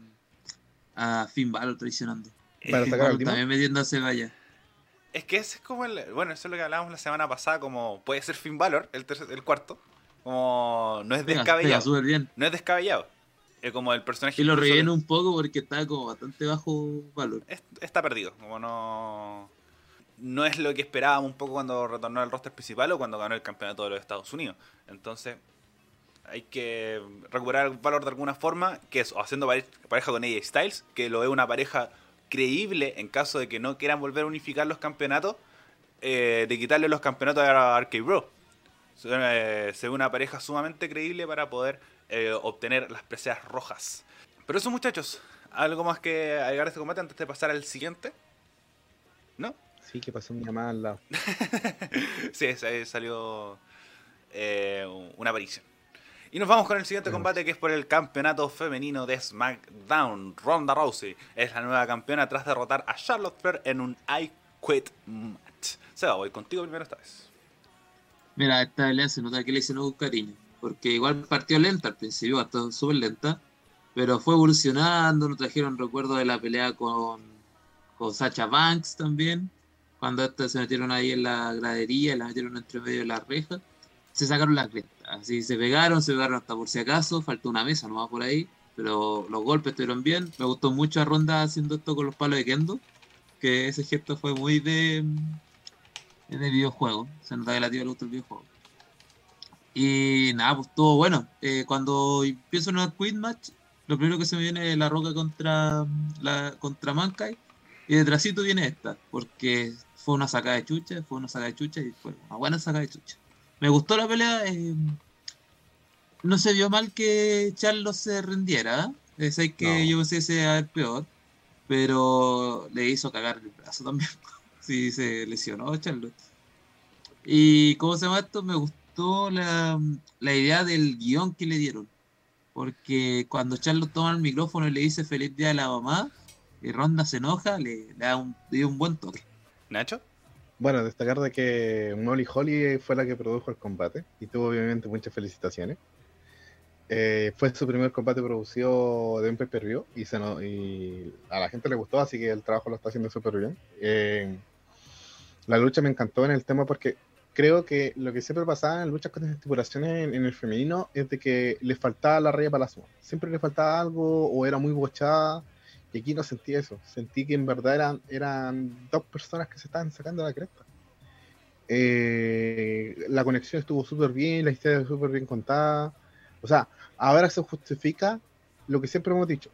a Finn Balor traicionando. Para Finn Balor también metiéndose vaya. Es que ese es como el. Bueno, eso es lo que hablábamos la semana pasada, como puede ser Finn Balor, el, tercer- el cuarto. Como no es Pega, pega descabellado. súper bien. No es descabellado. Es como el personaje. Y lo relleno un poco porque estaba como bastante bajo valor. es- está perdido. Como no. No es lo que esperábamos un poco cuando retornó al roster principal o cuando ganó el campeonato de los Estados Unidos. Entonces. Hay que recuperar el valor de alguna forma, que es o haciendo pareja con AJ Styles, que lo ve una pareja creíble en caso de que no quieran volver a unificar los campeonatos, eh, de quitarle los campeonatos a Arcade Bro. Se, ve una pareja sumamente creíble para poder eh, obtener las preseas rojas. Pero eso muchachos, ¿algo más que agregar a este combate antes de pasar al siguiente? ¿No? Sí, que pasó mi llamada al lado. sí, salió eh, una aparición. Y nos vamos con el siguiente combate que es por el campeonato femenino de SmackDown. Ronda Rousey es la nueva campeona tras derrotar a Charlotte Flair en un I Quit match. Seba, voy contigo primero esta vez. Mira, esta pelea se nota que le hicieron un cariño. Porque igual partió lenta al principio, hasta súper lenta. Pero fue evolucionando, nos trajeron recuerdo de la pelea con, con Sacha Banks también. Cuando estas se metieron ahí en la gradería y la metieron entre medio de la reja se sacaron las crestas. Así se pegaron, se pegaron hasta por si acaso, faltó una mesa nomás por ahí, pero los golpes estuvieron bien. Me gustó mucho a Ronda haciendo esto con los palos de Kendo, que ese gesto fue muy de, de videojuego. Se nota que la tía le gustó el videojuego. Y nada, pues estuvo bueno. Eh, cuando empiezo en el Quit Match, lo primero que se me viene es la roca contra, la, contra Mankai. Y detrásito viene esta, porque fue una sacada de chucha, fue una sacada de chucha y fue una buena sacada de chucha. Me gustó la pelea. Eh, no se vio mal que Charlos se rindiera. Es ¿eh? que yo pensé que sea el peor. Pero le hizo cagar el brazo también. sí, se lesionó Charlos. Y cómo se llama esto, me gustó la, idea del guion que le dieron. Porque cuando Charlos toma el micrófono y le dice feliz día a la mamá, y Ronda se enoja, le, da un, le dio un buen toque. ¿Nacho? Bueno, destacar de que Molly Holly fue la que produjo el combate y tuvo obviamente muchas felicitaciones. Eh, fue su primer combate producido de un pay per y, se y a la gente le gustó, así que el trabajo lo está haciendo súper bien. Eh, la lucha me encantó en el tema porque creo que lo que siempre pasaba en luchas con estipulaciones en, el femenino es de que le faltaba la raya para la suma. Siempre le faltaba algo o era muy bochada aquí no sentí eso. Sentí que en verdad eran, eran dos personas que se estaban sacando la cresta. Eh, la conexión estuvo súper bien, la historia súper bien contada. O sea, ahora se justifica lo que siempre hemos dicho.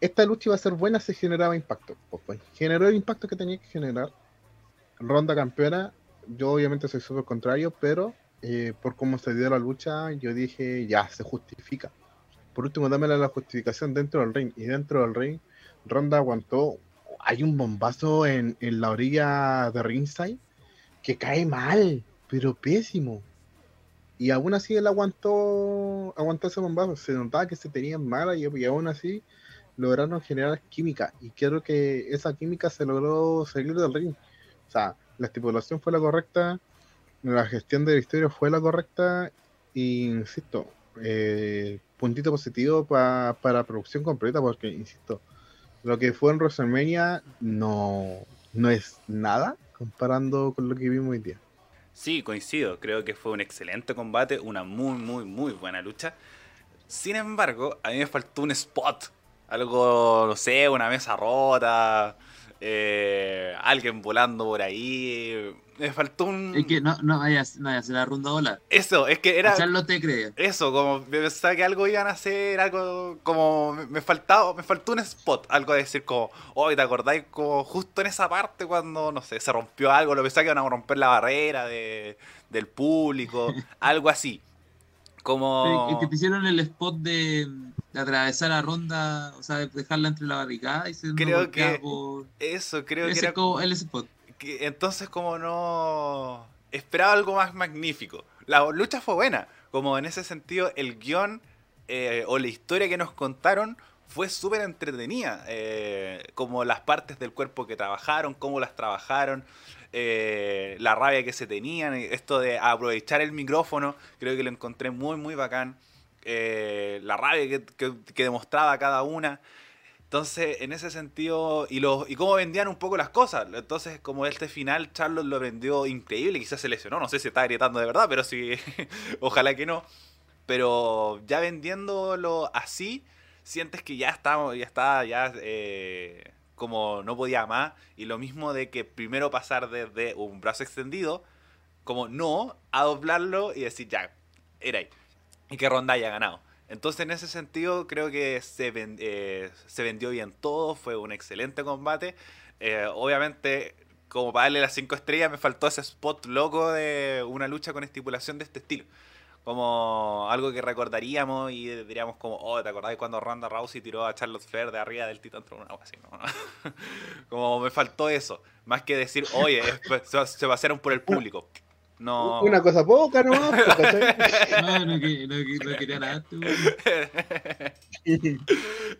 Esta lucha iba a ser buena si generaba impacto. Pues, pues generó el impacto que tenía que generar. Ronda campeona, yo obviamente soy súper contrario, pero eh, por cómo se dio la lucha, yo dije, ya, se justifica. Por último, dámela la justificación dentro del ring. Y dentro del ring, Ronda aguantó. Hay un bombazo en, la orilla de ringside que cae mal, pero pésimo. Y aún así él aguantó, aguantó ese bombazo. Se notaba que se tenían mala y, aún así lograron generar química. Y creo que esa química se logró salir del ring. O sea, la estipulación fue la correcta, la gestión de la historia fue la correcta. Y insisto, eh, puntito positivo para producción completa, porque, insisto, lo que fue en WrestleMania no, no es nada comparando con lo que vimos hoy día. Sí, coincido. Creo que fue un excelente combate, una muy, muy, muy buena lucha. Sin embargo, a mí me faltó un spot. Algo, no sé, una mesa rota, eh, alguien volando por ahí. Me faltó un. Es que no, no vaya, no vaya a hacer la ronda. Eso, es que era. Charlo te cree. Eso, como me pensaba que algo iban a hacer, algo como. Me, faltaba, me faltó un spot, algo de decir como, hoy ¿te acordáis? Como justo en esa parte cuando, no sé, se rompió algo, lo pensaba que iban a romper la barrera de, del público, algo así. Como. Sí, que te hicieron el spot de, de, atravesar la ronda, o sea, de dejarla entre la barricada y se Creo que. Eso, creo que. Era como el spot entonces como no esperaba algo más magnífico. La lucha fue buena, como en ese sentido el guion eh, o la historia que nos contaron fue súper entretenida, eh, como las partes del cuerpo que trabajaron, cómo las trabajaron, eh, la rabia que se tenían, esto de aprovechar el micrófono, creo que lo encontré muy, muy bacán, la rabia que demostraba cada una. Entonces, en ese sentido, y, los, y cómo vendían un poco las cosas. Entonces, como este final, Charlotte lo vendió increíble, quizás se lesionó, no sé si está gritando de verdad, pero sí, ojalá que no. Pero ya vendiéndolo así, sientes que ya está, ya está, ya eh, como no podía más. Y lo mismo de que primero pasar desde un brazo extendido, como no, a doblarlo y decir ya, era ahí. y que Ronda haya ganado. Entonces, en ese sentido, creo que se, eh, se vendió bien todo, fue un excelente combate. Eh, obviamente, como para darle las 5 estrellas, me faltó ese spot loco de una lucha con estipulación de este estilo. Como algo que recordaríamos y diríamos como, oh, ¿te acordás cuando Ronda Rousey tiró a Charlotte Flair de arriba del Titan Throne? Algo así, ¿no? como me faltó eso. Más que decir, oye, se pasaron por el público. No. Una cosa poca. No, no, no, que- no quería nada.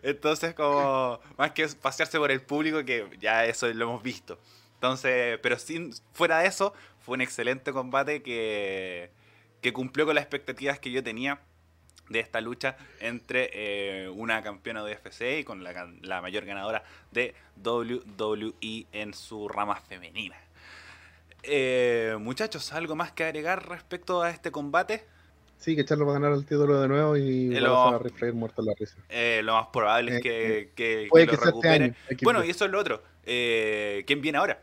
Entonces, como más que pasearse por el público, que ya eso lo hemos visto. Entonces, pero sin fuera de eso, fue un excelente combate que, que cumplió con las expectativas que yo tenía de esta lucha entre eh, una campeona de UFC y con la, la mayor ganadora de WWE en su rama femenina. Eh, muchachos, ¿algo más que agregar respecto a este combate? Sí, que Charlo va a ganar el título de nuevo y Eh, va lo- a a Flair muerto en la risa. Eh, lo más probable es Eh, que, que- Puede que que lo este recupere. Bueno, y eso es lo otro. Eh, ¿Quién viene ahora?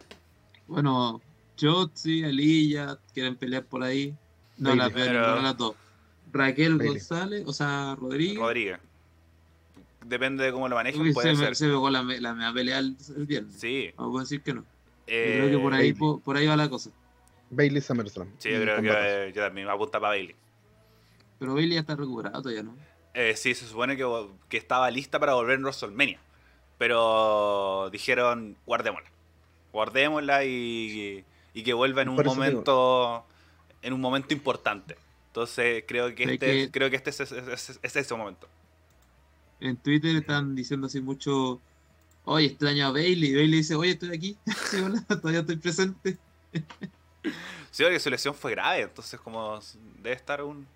Bueno, Chotzi, Aliyah, quieren pelear por ahí. No, la Bailey. veo Pero- ninguna de las dos. Raquel Bailey. González, o sea, Rodríguez. Rodríguez. Depende de cómo lo manejen, Uy, puede se, ser. me, se me pegó la, me- la mea pelea el, el viernes. Sí. No puedo decir que no. Yo eh, creo que por ahí, por, por ahí va la cosa. Bailey SummerSlam. Sí, yo creo que eh, yo también me apunta para Bailey. Pero Bailey ya está recuperado todavía, ¿no? Eh, sí, se supone que, que estaba lista para volver en WrestleMania. Pero dijeron, guardémosla. Guardémosla y, y que vuelva en un digo. momento en un momento importante. Entonces creo que este, que- creo que este es, es- es- es ese momento. En Twitter están diciendo así mucho. Oye, extraño a Bailey. Bailey dice, oye, estoy aquí. Sí, hola, todavía estoy presente. Sí, porque su lesión fue grave, entonces como debe estar un...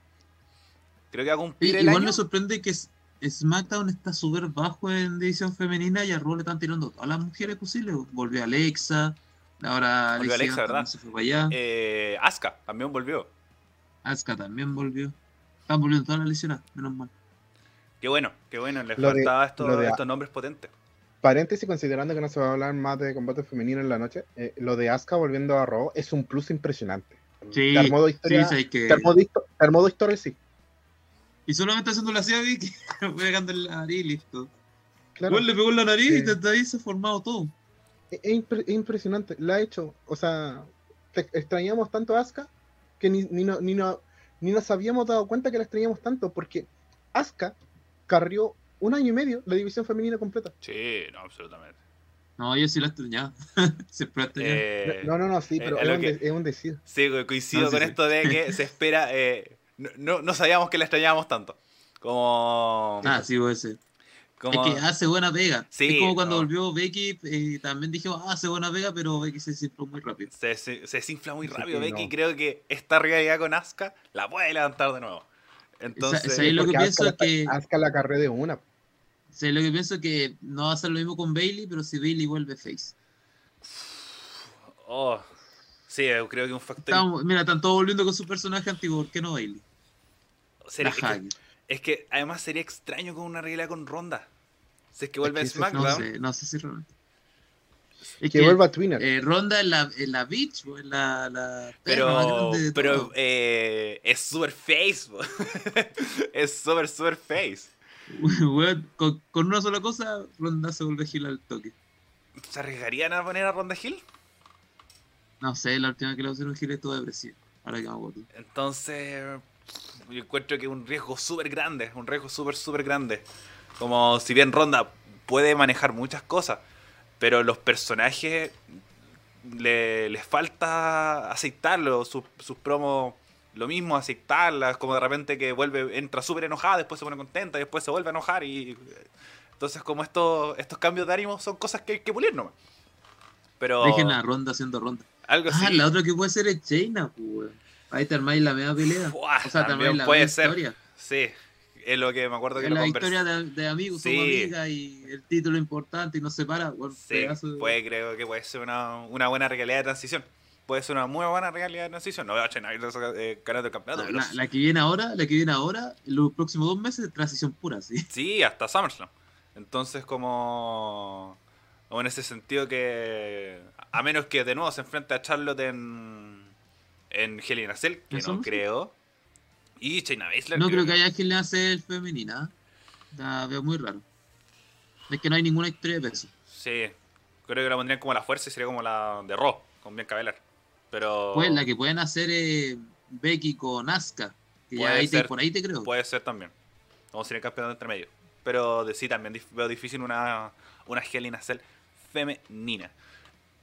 Creo que va a cumplir el igual año. me sorprende que SmackDown está súper bajo en división femenina y a Raw le están tirando todas las mujeres posibles. Volvió Alexa, ahora Volvió Alexa, ¿verdad? se fue para allá. Eh, Asuka también volvió. Asuka también volvió. Están volviendo todas las lesionadas, menos mal. Qué bueno, qué bueno, les Lo de- faltaba estos, lo de- estos nombres potentes. Paréntesis, considerando que no se va a hablar más de combate femenino en la noche, eh, lo de Asuka volviendo a Raw es un plus impresionante. Sí, de Sí, historia, sabes que... de de historia, sí. Y solamente haciendo la hacía Vicky, fue pegando en la nariz y listo. Claro. Le pegó en la nariz Sí. y desde ahí se ha formado todo. Es, es impre- es impresionante, la ha hecho. O sea, te extrañamos tanto a Asuka que ni, ni, no- ni, no- ni nos habíamos dado cuenta que la extrañamos tanto, porque Asuka carrió un año y medio la división femenina completa. Sí, no, absolutamente. No, yo sí la extrañaba. Siempre extrañaba. Eh, no, no, no, sí, eh, pero es es, lo un que- de- es un decir. Sí, co- coincido No, sí, con sí. esto de que se espera. eh, no, no, no sabíamos que la extrañábamos tanto. Como. Ah, sí, puede ser. como Es que hace buena pega. Sí, es como cuando no. volvió Becky, eh, también dijimos, ah, hace buena pega, pero Becky se cifró muy rápido. se, se, se desinfla muy Sí, rápido, Becky. no. Creo que esta realidad con Asuka la puede levantar de nuevo. Entonces, ahí lo que pienso Asuka es la- que- Asuka la carré de una. Sea, lo que pienso es que no va a ser lo mismo con Bailey, pero si Bailey vuelve face. oh, sí, yo creo que un factor. Estamos- mira, están todos volviendo con su personaje antiguo, ¿por qué no Bailey? sería- La es, que, es que además sería extraño con una realidad con Ronda. Si es que vuelve que a ese- SmackDown. No sé, no sé si realmente. Es Que vuelva a Twinner. eh, Ronda en la, en la beach, o en la, Pero, pero eh, es super face. es super, super face. Weón, con, con una sola cosa, Ronda se vuelve gila al toque. ¿Se arriesgarían a poner a Ronda Hill? No sé, la última que le pusieron gila estuvo depresiva. Ahora que me acuerdo. Entonces, yo encuentro que es un riesgo súper grande. Un riesgo súper, súper grande. Como si bien Ronda puede manejar muchas cosas, pero los personajes le, les falta aceitarlo. Sus, sus promos, lo mismo, aceitarlas. Como de repente que vuelve, entra súper enojada, después se pone contenta, y después se vuelve a enojar. y Entonces, como estos, estos cambios de ánimo son cosas que hay que pulir nomás. Pero Dejen a Ronda haciendo Ronda. algo Ah, así. la otra que puede ser es Jaina, pues. Ahí te armáis la media pelea. Buah, o sea, te también armáis la puede media ser. historia. Sí, es lo que me acuerdo que Es lo la historia de, de amigos, Sí. amigas y el título importante y nos separa. weón, Sí, de- puede, creo que puede ser una, una buena realidad de transición. Puede ser una muy buena realidad de transición. No veo a China ir eh, ganar el campeonato, La, la- la que viene ahora, la que viene ahora, en los próximos dos meses, transición pura, sí. sí, hasta SummerSlam. Entonces, como. como en ese sentido que. A menos que de nuevo se enfrente a Charlotte en. En Hell in a Cell, que ¿En no creo. Y Shayna Baszler. No creo que haya quien le hace femenina. La veo muy raro. Es que no hay ninguna historia de peso. Sí, creo que la pondrían como la fuerza y sería como la de Raw, con Bianca Belair. Pero. Pues la que pueden hacer es Becky con Asuka. Que ya te- ser. por ahí te creo. Puede ser también. Vamos a ser el entre medio. Pero de, sí, también dif- veo difícil una, una Hell in a Cell femenina.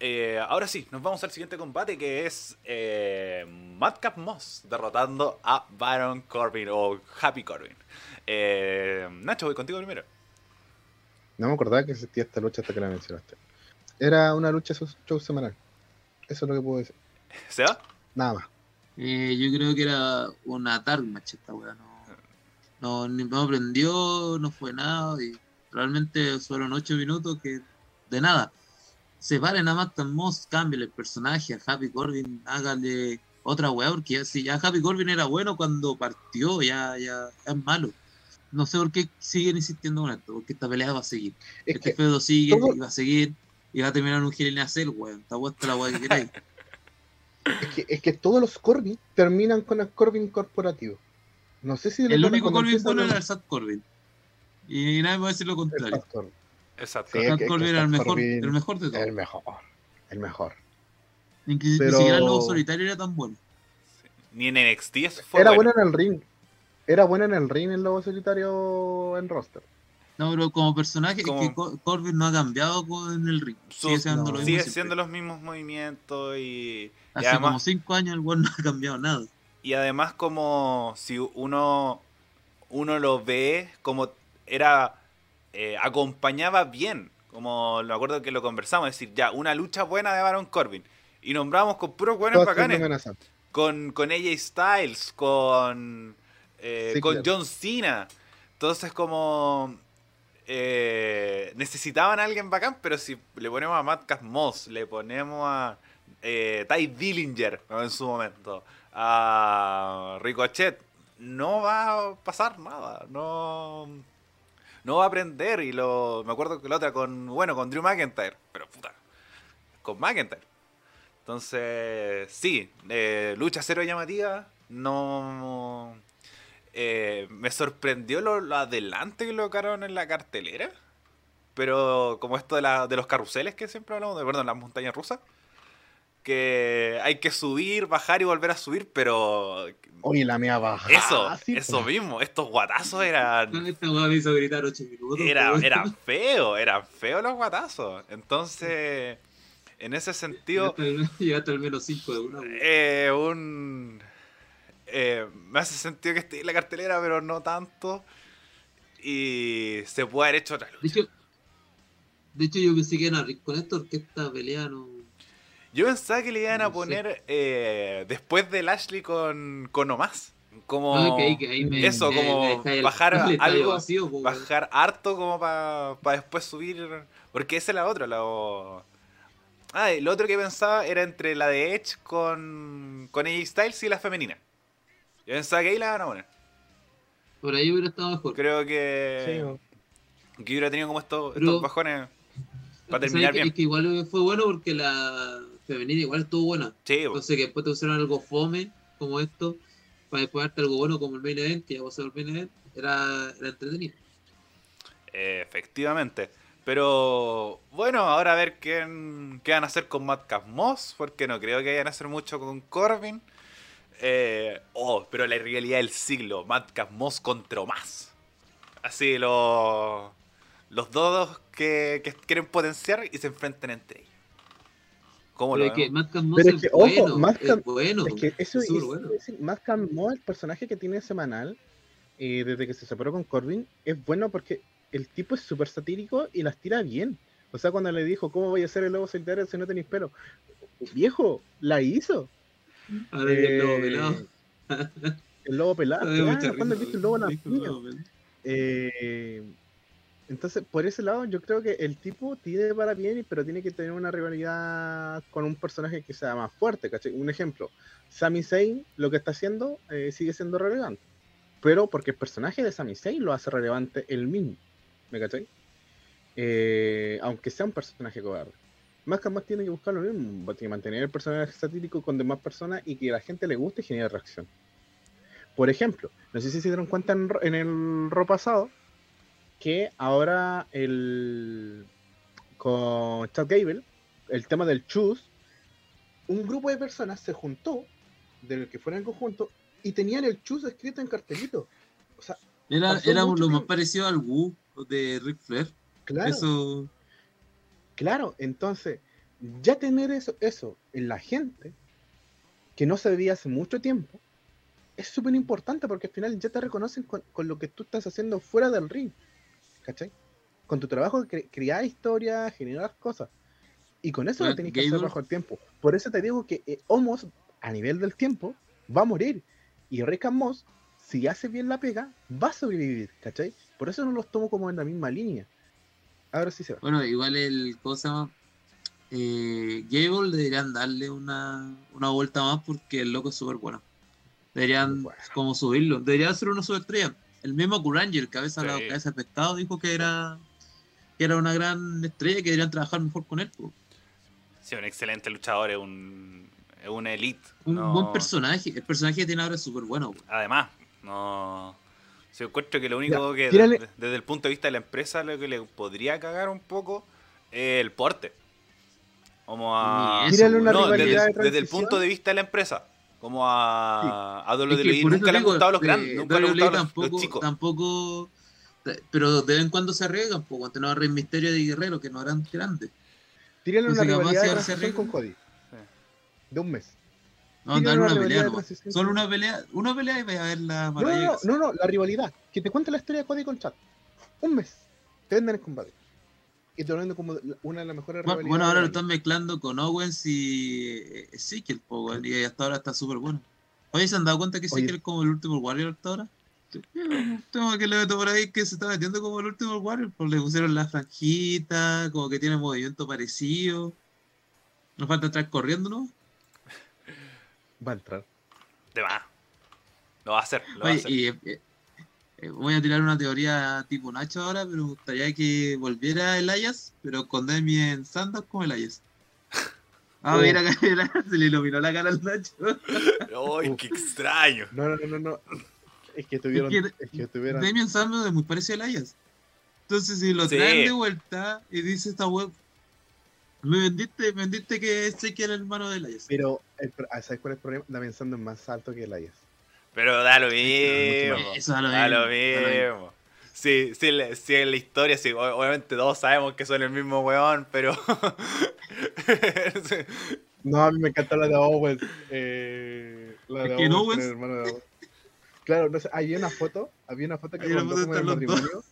Eh, ahora sí, nos vamos al siguiente combate que es eh, Madcap Moss derrotando a Baron Corbin o Happy Corbin. Eh, Nacho, voy contigo primero. No me acordaba que existía esta lucha hasta que la mencionaste. Era una lucha show semanal. Eso es lo que puedo decir. ¿Se va? Nada más. Eh, yo creo que era una dark match esta weá. No, no, ni me aprendió, no fue nada. Y realmente fueron ocho minutos que de nada. Separen a Matt Moss, cambien el personaje a Happy Corbin, hágale otra weá, porque si ya Happy Corbin era bueno cuando partió, ya, ya es malo. No sé por qué siguen insistiendo con esto, porque esta pelea va a seguir. Es este feudo sigue todo- y va a seguir y va a terminar en un Hell in weón. Está puesta la weá que queráis. Es que, es que todos los Corbin terminan con el Corbin corporativo. No sé si El único Corbin bueno era el Sad Corbin. Y nadie me va a decir lo contrario. Exacto. Sí. Que- que era el mejor, Corbin- el mejor de todos. El mejor. El mejor. Ni, ni pero- siquiera el lobo solitario era tan bueno. Ni en NXT eso fue Era bueno. bueno en el ring. Era bueno en el ring el lobo solitario en roster. No, pero como personaje, Como- es que Co- Corbin no ha cambiado con el ring. Sigue siendo no, lo mismo. Sigue siendo los mismos movimientos y, y Hace además, como 5 años el weón no ha cambiado nada. y además como si uno uno lo ve como era eh, acompañaba bien como me acuerdo que lo conversamos es decir ya una lucha buena de Baron Corbin. Y nombramos con puros buenos bacanes. con, con AJ Styles, con, eh, Sí, con claro. John Cena. Entonces como eh, necesitaban a alguien bacán, pero si le ponemos a Matt Moss, le ponemos a eh, Ty Dillinger en su momento, a Ricochet, no va a pasar nada, no, no va a aprender. Y lo, me acuerdo que la otra con, bueno, con Drew McIntyre, pero puta, con McIntyre. Entonces, sí, eh, lucha cero llamativa. No. eh, me sorprendió lo, lo adelante que colocaron en la cartelera. Pero como esto de, la, de los carruseles que siempre hablamos, de perdón, las montañas rusas. Que hay que subir, bajar y volver a subir, pero Oye, la mía baja. eso, sí, eso pues. mismo, estos guatazos eran Esta me hizo gritar 8 minutos. era, weón. era feo, eran feos los guatazos. Entonces, en ese sentido, Llegaste al- menos 5 de una. eh, un. eh, me hace sentido que esté en la cartelera, pero no tanto. Y se puede haber hecho otra De lucha. hecho, de hecho, yo pensé que iban a abrir con esta pelea no. Yo pensaba que le iban a no poner eh, después del Ashley con, con Omás. Como Ah, me- eso, me- como me dejáis el- bajar el algo, vacío, weón. bajar harto como para después subir. Porque esa es la otra. La... Ah, lo otro que pensaba era entre la de Edge con, con AJ Styles y la femenina. Yo pensaba que ahí la iban a poner. Por ahí hubiera estado mejor. Creo Sí, que, o- que hubiera tenido como estos, Pero- estos bajones para ¿Sabes terminar bien. Es que igual fue bueno porque la femenina igual estuvo buena. Sí. Entonces que después te pusieron algo fome como esto, para después darte algo bueno como el main event, que ya pasó el main event, era, era entretenido. Efectivamente. Pero bueno, ahora a ver qué, qué van a hacer con Madcap Moss, porque no creo que vayan a hacer mucho con Corbin. Eh, oh, pero la realidad del siglo, Madcap Moss contra más. Así los los dos que, que quieren potenciar y se enfrentan entre ellos. ¿Cómo Pero lo es que es es, que, ojo, bueno, es bueno. Es que eso es es, bueno. Mo, el personaje que tiene semanal, eh, desde que se separó con Corbin, es bueno porque el tipo es súper satírico y las tira bien. O sea, cuando le dijo, ¿cómo voy a hacer el lobo solitario si no tenéis pelo? Viejo, la hizo. Ahora que el lobo Eh, pelado. El lobo pelado. Claro, cuando viste el lobo lobo pelado. Eh, entonces, por ese lado, yo creo que el tipo tiene para bien, pero tiene que tener una rivalidad con un personaje que sea más fuerte. ¿cachai? Un ejemplo, Sami Zayn lo que está haciendo eh, sigue siendo relevante, pero porque el personaje de Sami Zayn lo hace relevante él mismo. ¿Me cachai? Eh, aunque sea un personaje cobarde. Más que más tiene que buscar lo mismo, tiene que mantener el personaje satírico con demás personas y que la gente le guste y genere reacción. Por ejemplo, no sé si se dieron cuenta en, en el ro pasado que ahora el con Chad Gable, el tema del chus, un grupo de personas se juntó, del que fuera en conjunto, y tenían el chus escrito en cartelito. O sea, Era, era lo más parecido al Wu de Ric Flair. claro, Eso. claro, entonces, ya tener eso, eso en la gente, que no se veía hace mucho tiempo, es súper importante porque al final ya te reconocen con, con lo que tú estás haciendo fuera del ring. ¿Cachai? Con tu trabajo cre- crear historias, generar cosas. Y con eso lo tenés que hacer bajo el tiempo. Por eso te digo que eh, Homos, a nivel del tiempo, va a morir. Y Rick and Moss, si hace bien la pega, va a sobrevivir, ¿cachai? Por eso no los tomo como en la misma línea. Ahora sí se va. Bueno, igual el cosa eh, Gable deberían darle una, una vuelta más porque el loco es súper bueno. Deberían bueno. como subirlo. Debería ser una superestrella. El mismo Kuranger, cabeza, Sí. la cabeza de pescado, dijo que era que era una gran estrella y que deberían trabajar mejor con él. po. Sí, un excelente luchador, es un, es un elite. Un no- buen personaje. El personaje que tiene ahora es súper bueno. po. Además, no. Se encuentro que lo único que tírale- desde el punto de vista de la empresa lo que le podría cagar un poco es el porte. Como a. Eso, No, desde, de desde el punto de vista de la empresa. Como a, a Es que WWE. eso Nunca le han digo, gustado los de- grandes. Nunca le han WWE gustado los, tampoco, los chicos. tampoco pero de vez en cuando se arriesgan, pues cuando no Rey Misterio y Guerrero, que no eran grandes. Tírale una rivalidad de se con. Cody. De un mes. No, dar una pelea de transición Solo una pelea, una pelea y vais a ver la No, maravilla. no, no, no, la rivalidad. Que te cuente la historia de Cody con Chad. Un mes. Te venden el combate. Y te lo venden como una de las mejores Bueno, rivalidades. bueno, ahora lo están mezclando con Owens y eh, Ezekiel, po, weón, y hasta ahora está súper bueno. Oye, ¿se han dado cuenta que. Ezekiel es como el último Warrior hasta ahora? Tengo que leer por ahí que se está metiendo como el último Warrior, pues le pusieron la franjita, como que tiene movimiento parecido. Nos falta entrar corriendo, ¿no? Va a entrar. De más. Lo va a hacer. Lo va a hacer. y eh, eh, eh, voy a tirar una teoría tipo Nacho ahora, pero me gustaría que volviera Elias, pero con Damien Sandow como Elias. Ah, Oh. mira, se le iluminó la cara al Nacho. ¡Ay, qué extraño! No, no, no, no. no. Es que tuvieron. que- Es que tuvieron. Damien Sandow es muy parecido a Elias. Entonces, si lo Sí. traen de vuelta y dice esta web, me vendiste, me vendiste que sé que era el hermano de Elias. Pero, el ¿sabes cuál es el problema? La pensando es más alto que Elias. Pero da lo mismo. Eso da lo Da lo mismo, da lo mismo. Sí, sí, le- sí, en la historia, sí, obviamente todos sabemos que son el mismo weón, pero. No, a mí me encanta la de Owens. Eh, la de Owens Owens- el hermano de Owens. Claro, no sé, había una foto, había una foto que Hay mandó como en el están los dos. matrimonio,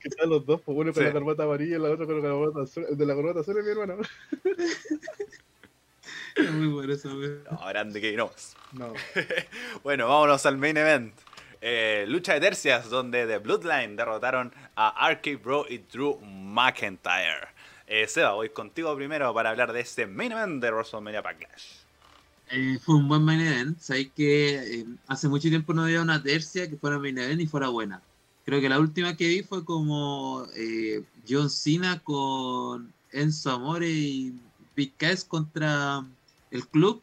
que están los dos, pues uno con Sí. la corbata amarilla y la otra con la corbata azul. El de la corbata azul es mi hermano. Es muy bueno eso, güey. No, grande que no. No. Bueno, vámonos al main event. Eh, lucha de tercias donde The Bloodline derrotaron a RK Bro y Drew McIntyre. Eh, Seba, voy contigo primero para hablar de este main event de WrestleMania Backlash. Eh, fue un buen main event. Sabéis que eh, hace mucho tiempo no había una tercia que fuera main event y fuera buena. Creo que la última que vi fue como eh, John Cena con Enzo Amore y Big Cass contra el club,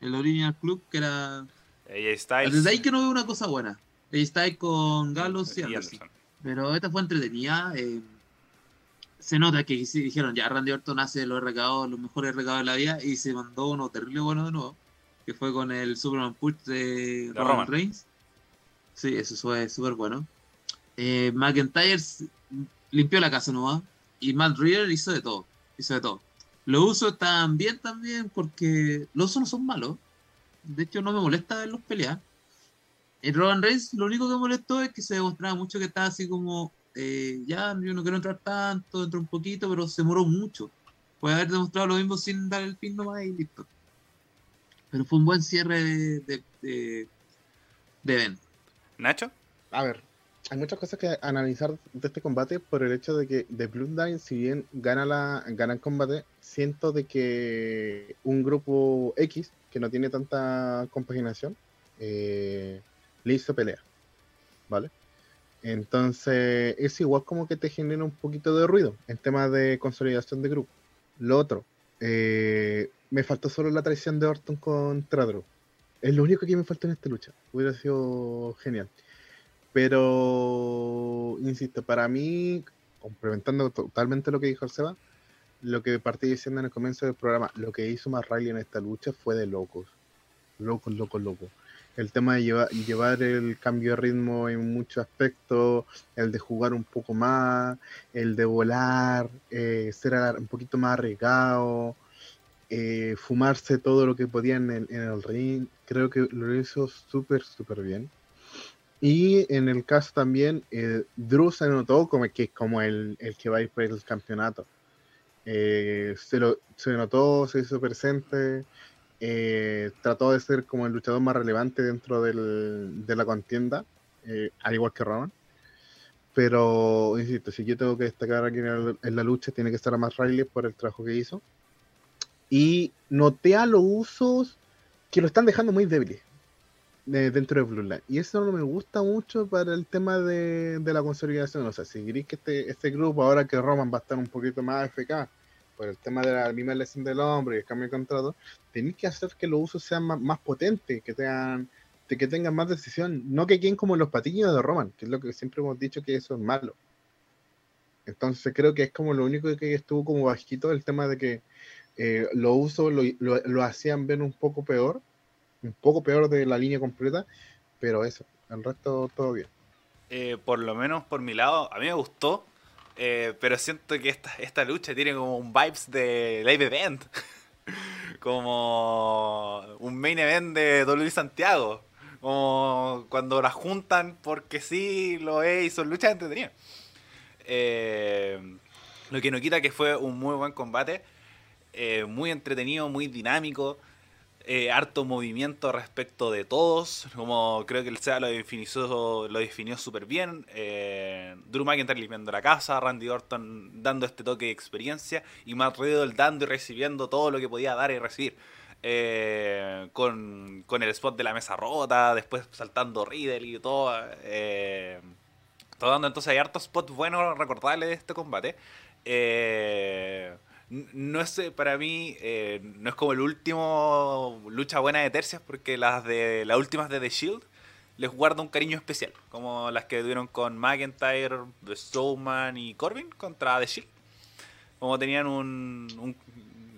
el Original Club, que era. Desde ahí que no veo una cosa buena. Ahí está ahí con Gallows y Anderson. Anderson. Pero esta fue entretenida. eh, se nota que sí dijeron, ya Randy Orton hace los recados, los mejores recados de la vida y se mandó uno terrible bueno de nuevo, que fue con el Superman Push de, De Roman. Reigns. Sí, eso fue súper bueno. Eh, McIntyre limpió la casa nomás y Matt Riddle hizo de todo, hizo de todo. Los usos están bien también porque los usos no son malos. De hecho, no me molesta verlos pelear. En Roman Reigns lo único que molestó es que se demostraba mucho que estaba así como, eh, ya, yo no quiero entrar tanto, entro un poquito, pero se demoró mucho. Puede haber demostrado lo mismo sin dar el pin nomás y listo. Pero fue un buen cierre de, de, de, de evento. ¿Nacho? A ver, hay muchas cosas que analizar de este combate por el hecho de que The Bloodline, si bien gana, la, gana el combate, siento de que un grupo X, que no tiene tanta compaginación, eh, le hizo pelea. ¿Vale? Entonces, es igual como que te genera un poquito de ruido en temas de consolidación de grupo. Lo otro, eh, me faltó solo la traición de Orton contra Drew. Es lo único que me falta en esta lucha. Hubiera sido genial. Pero, insisto, para mí, complementando totalmente lo que dijo el Seba, lo que partí diciendo en el comienzo del programa, lo que hizo más Riley en esta lucha fue de locos. Locos, locos, locos. El tema de llevar, llevar el cambio de ritmo en muchos aspectos, el de jugar un poco más, el de volar, eh, ser un poquito más arriesgado, eh, fumarse todo lo que podían en, en, el ring, creo que lo hizo súper, súper bien. Y en el caso también, eh, Drew se notó como que como el, el que va a ir por el campeonato. Eh, se, lo, se notó, se hizo presente, eh, trató de ser como el luchador más relevante dentro del, de la contienda, al igual que Roman. Pero, insisto, si yo tengo que destacar aquí en, en la lucha, tiene que estar a más Riley por el trabajo que hizo. Y noté a los usos que lo están dejando muy débiles de, dentro de Blue Line. Y eso no me gusta mucho para el tema de, de la consolidación. O sea, si queréis que este, este grupo, ahora que Roman va a estar un poquito más FK, por el tema de la misma lesión del hombre y el cambio de contrato, tenéis que hacer que los usos sean más, más potentes, que tengan, que tengan más decisión, no que queden como los patillos de Roman, que es lo que siempre hemos dicho que eso es malo. Entonces creo que es como lo único que estuvo como bajito el tema de que eh, los usos lo, lo, lo hacían ver un poco peor, un poco peor de la línea completa, pero eso, el resto todo bien. Eh, por lo menos por mi lado, a mí me gustó, eh, pero siento que esta, esta lucha tiene como un vibes de live event, como un main event de WWE Santiago, como cuando las juntan porque sí lo es y son luchas entretenidas. Eh, lo que no quita que fue un muy buen combate, muy entretenido, muy dinámico eh, harto movimiento respecto de todos, como creo que el SEA lo definió, lo definió súper bien. Eh, Drew McIntyre limpiando la casa, Randy Orton dando este toque de experiencia y Matt Riddle dando y recibiendo todo lo que podía dar y recibir. Eh, con, con, el spot de la mesa rota, después saltando Riddle y todo. Eh, todo dando entonces hay hartos spots buenos, recordables de este combate. No es para mí eh, no es como el último lucha buena de tercias porque las de las últimas de The Shield les guardo un cariño especial como las que tuvieron con McIntyre, Strowman y Corbin contra The Shield. Como tenían un, un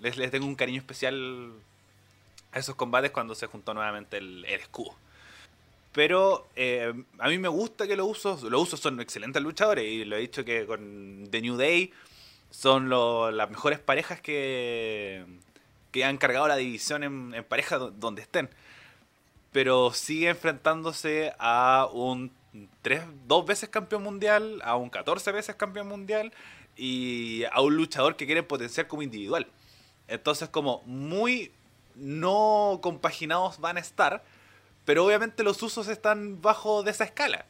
les, les, tengo un cariño especial a esos combates cuando se juntó nuevamente el, el escudo. Pero eh, a mí me gusta que los usos los usos son excelentes luchadores y lo he dicho que con The New Day son las mejores parejas que, que han cargado la división en, en pareja donde estén. Pero sigue enfrentándose a un tres, dos veces campeón mundial, a un 14 veces campeón mundial y a un luchador que quiere potenciar como individual. Entonces como muy no compaginados van a estar, pero obviamente los usos están bajo de esa escala.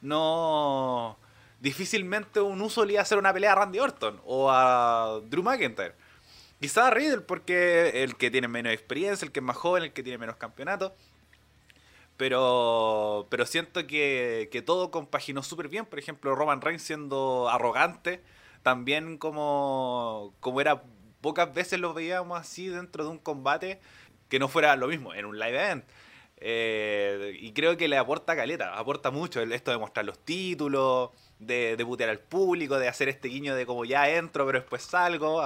No difícilmente un uso le iba a hacer una pelea a Randy Orton o a Drew McIntyre. Quizá a Riddle porque el que tiene menos experiencia, el que es más joven, el que tiene menos campeonato. Pero, pero siento que, que todo compaginó súper bien. Por ejemplo, Roman Reigns siendo arrogante. También como, como era pocas veces lo veíamos así dentro de un combate que no fuera lo mismo en un live event. Eh, y creo que le aporta caleta, aporta mucho esto de mostrar los títulos, de, de putear al público, de hacer este guiño de como ya entro, pero después salgo.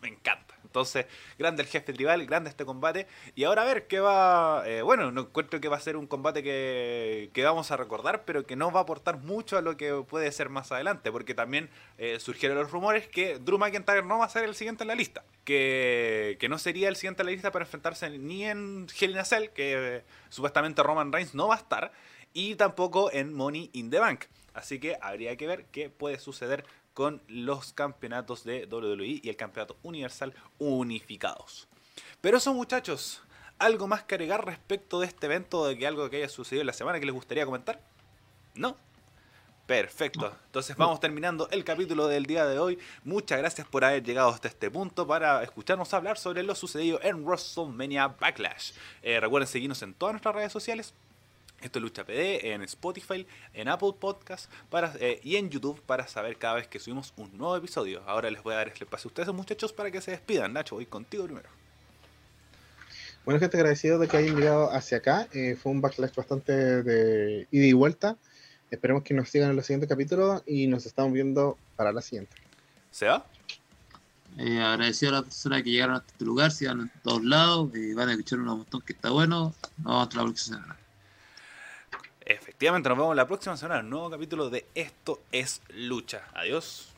Me encanta. Entonces, grande el jefe tribal, grande este combate. Y ahora a ver qué va. Eh, bueno, no encuentro que va a ser un combate que, que, vamos a recordar, pero que no va a aportar mucho a lo que puede ser más adelante. Porque también eh, surgieron los rumores que Drew McIntyre no va a ser el siguiente en la lista. Que, que no sería el siguiente en la lista para enfrentarse ni en Hell in Cell, que eh, supuestamente Roman Reigns no va a estar, y tampoco en Money in the Bank. Así que habría que ver qué puede suceder con los campeonatos de WWE y el campeonato universal unificados. Pero eso muchachos, ¿algo más que agregar respecto de este evento de que algo que haya sucedido en la semana que les gustaría comentar? ¿No? Perfecto. Entonces vamos terminando el capítulo del día de hoy. Muchas gracias por haber llegado hasta este punto para escucharnos hablar sobre lo sucedido en WrestleMania Backlash. Eh, recuerden seguirnos en todas nuestras redes sociales. Esto es Lucha PD en Spotify, en Apple Podcast para, eh, y en YouTube para saber cada vez que subimos un nuevo episodio. Ahora les voy a dar el espacio a ustedes, muchachos, para que se despidan. Nacho, voy contigo primero. Bueno, gente, agradecido de que hayan llegado hacia acá. Eh, fue un backlash bastante de ida y vuelta. Esperemos que nos sigan en los siguientes capítulos y nos estamos viendo para la siguiente. ¿Se va? Eh, agradecido a las personas que llegaron hasta este lugar, sigan en todos lados, eh, van a escuchar un montón que está bueno. Nos vemos hasta la próxima semana. Efectivamente, nos vemos la próxima semana en un nuevo capítulo de Esto es Lucha. Adiós.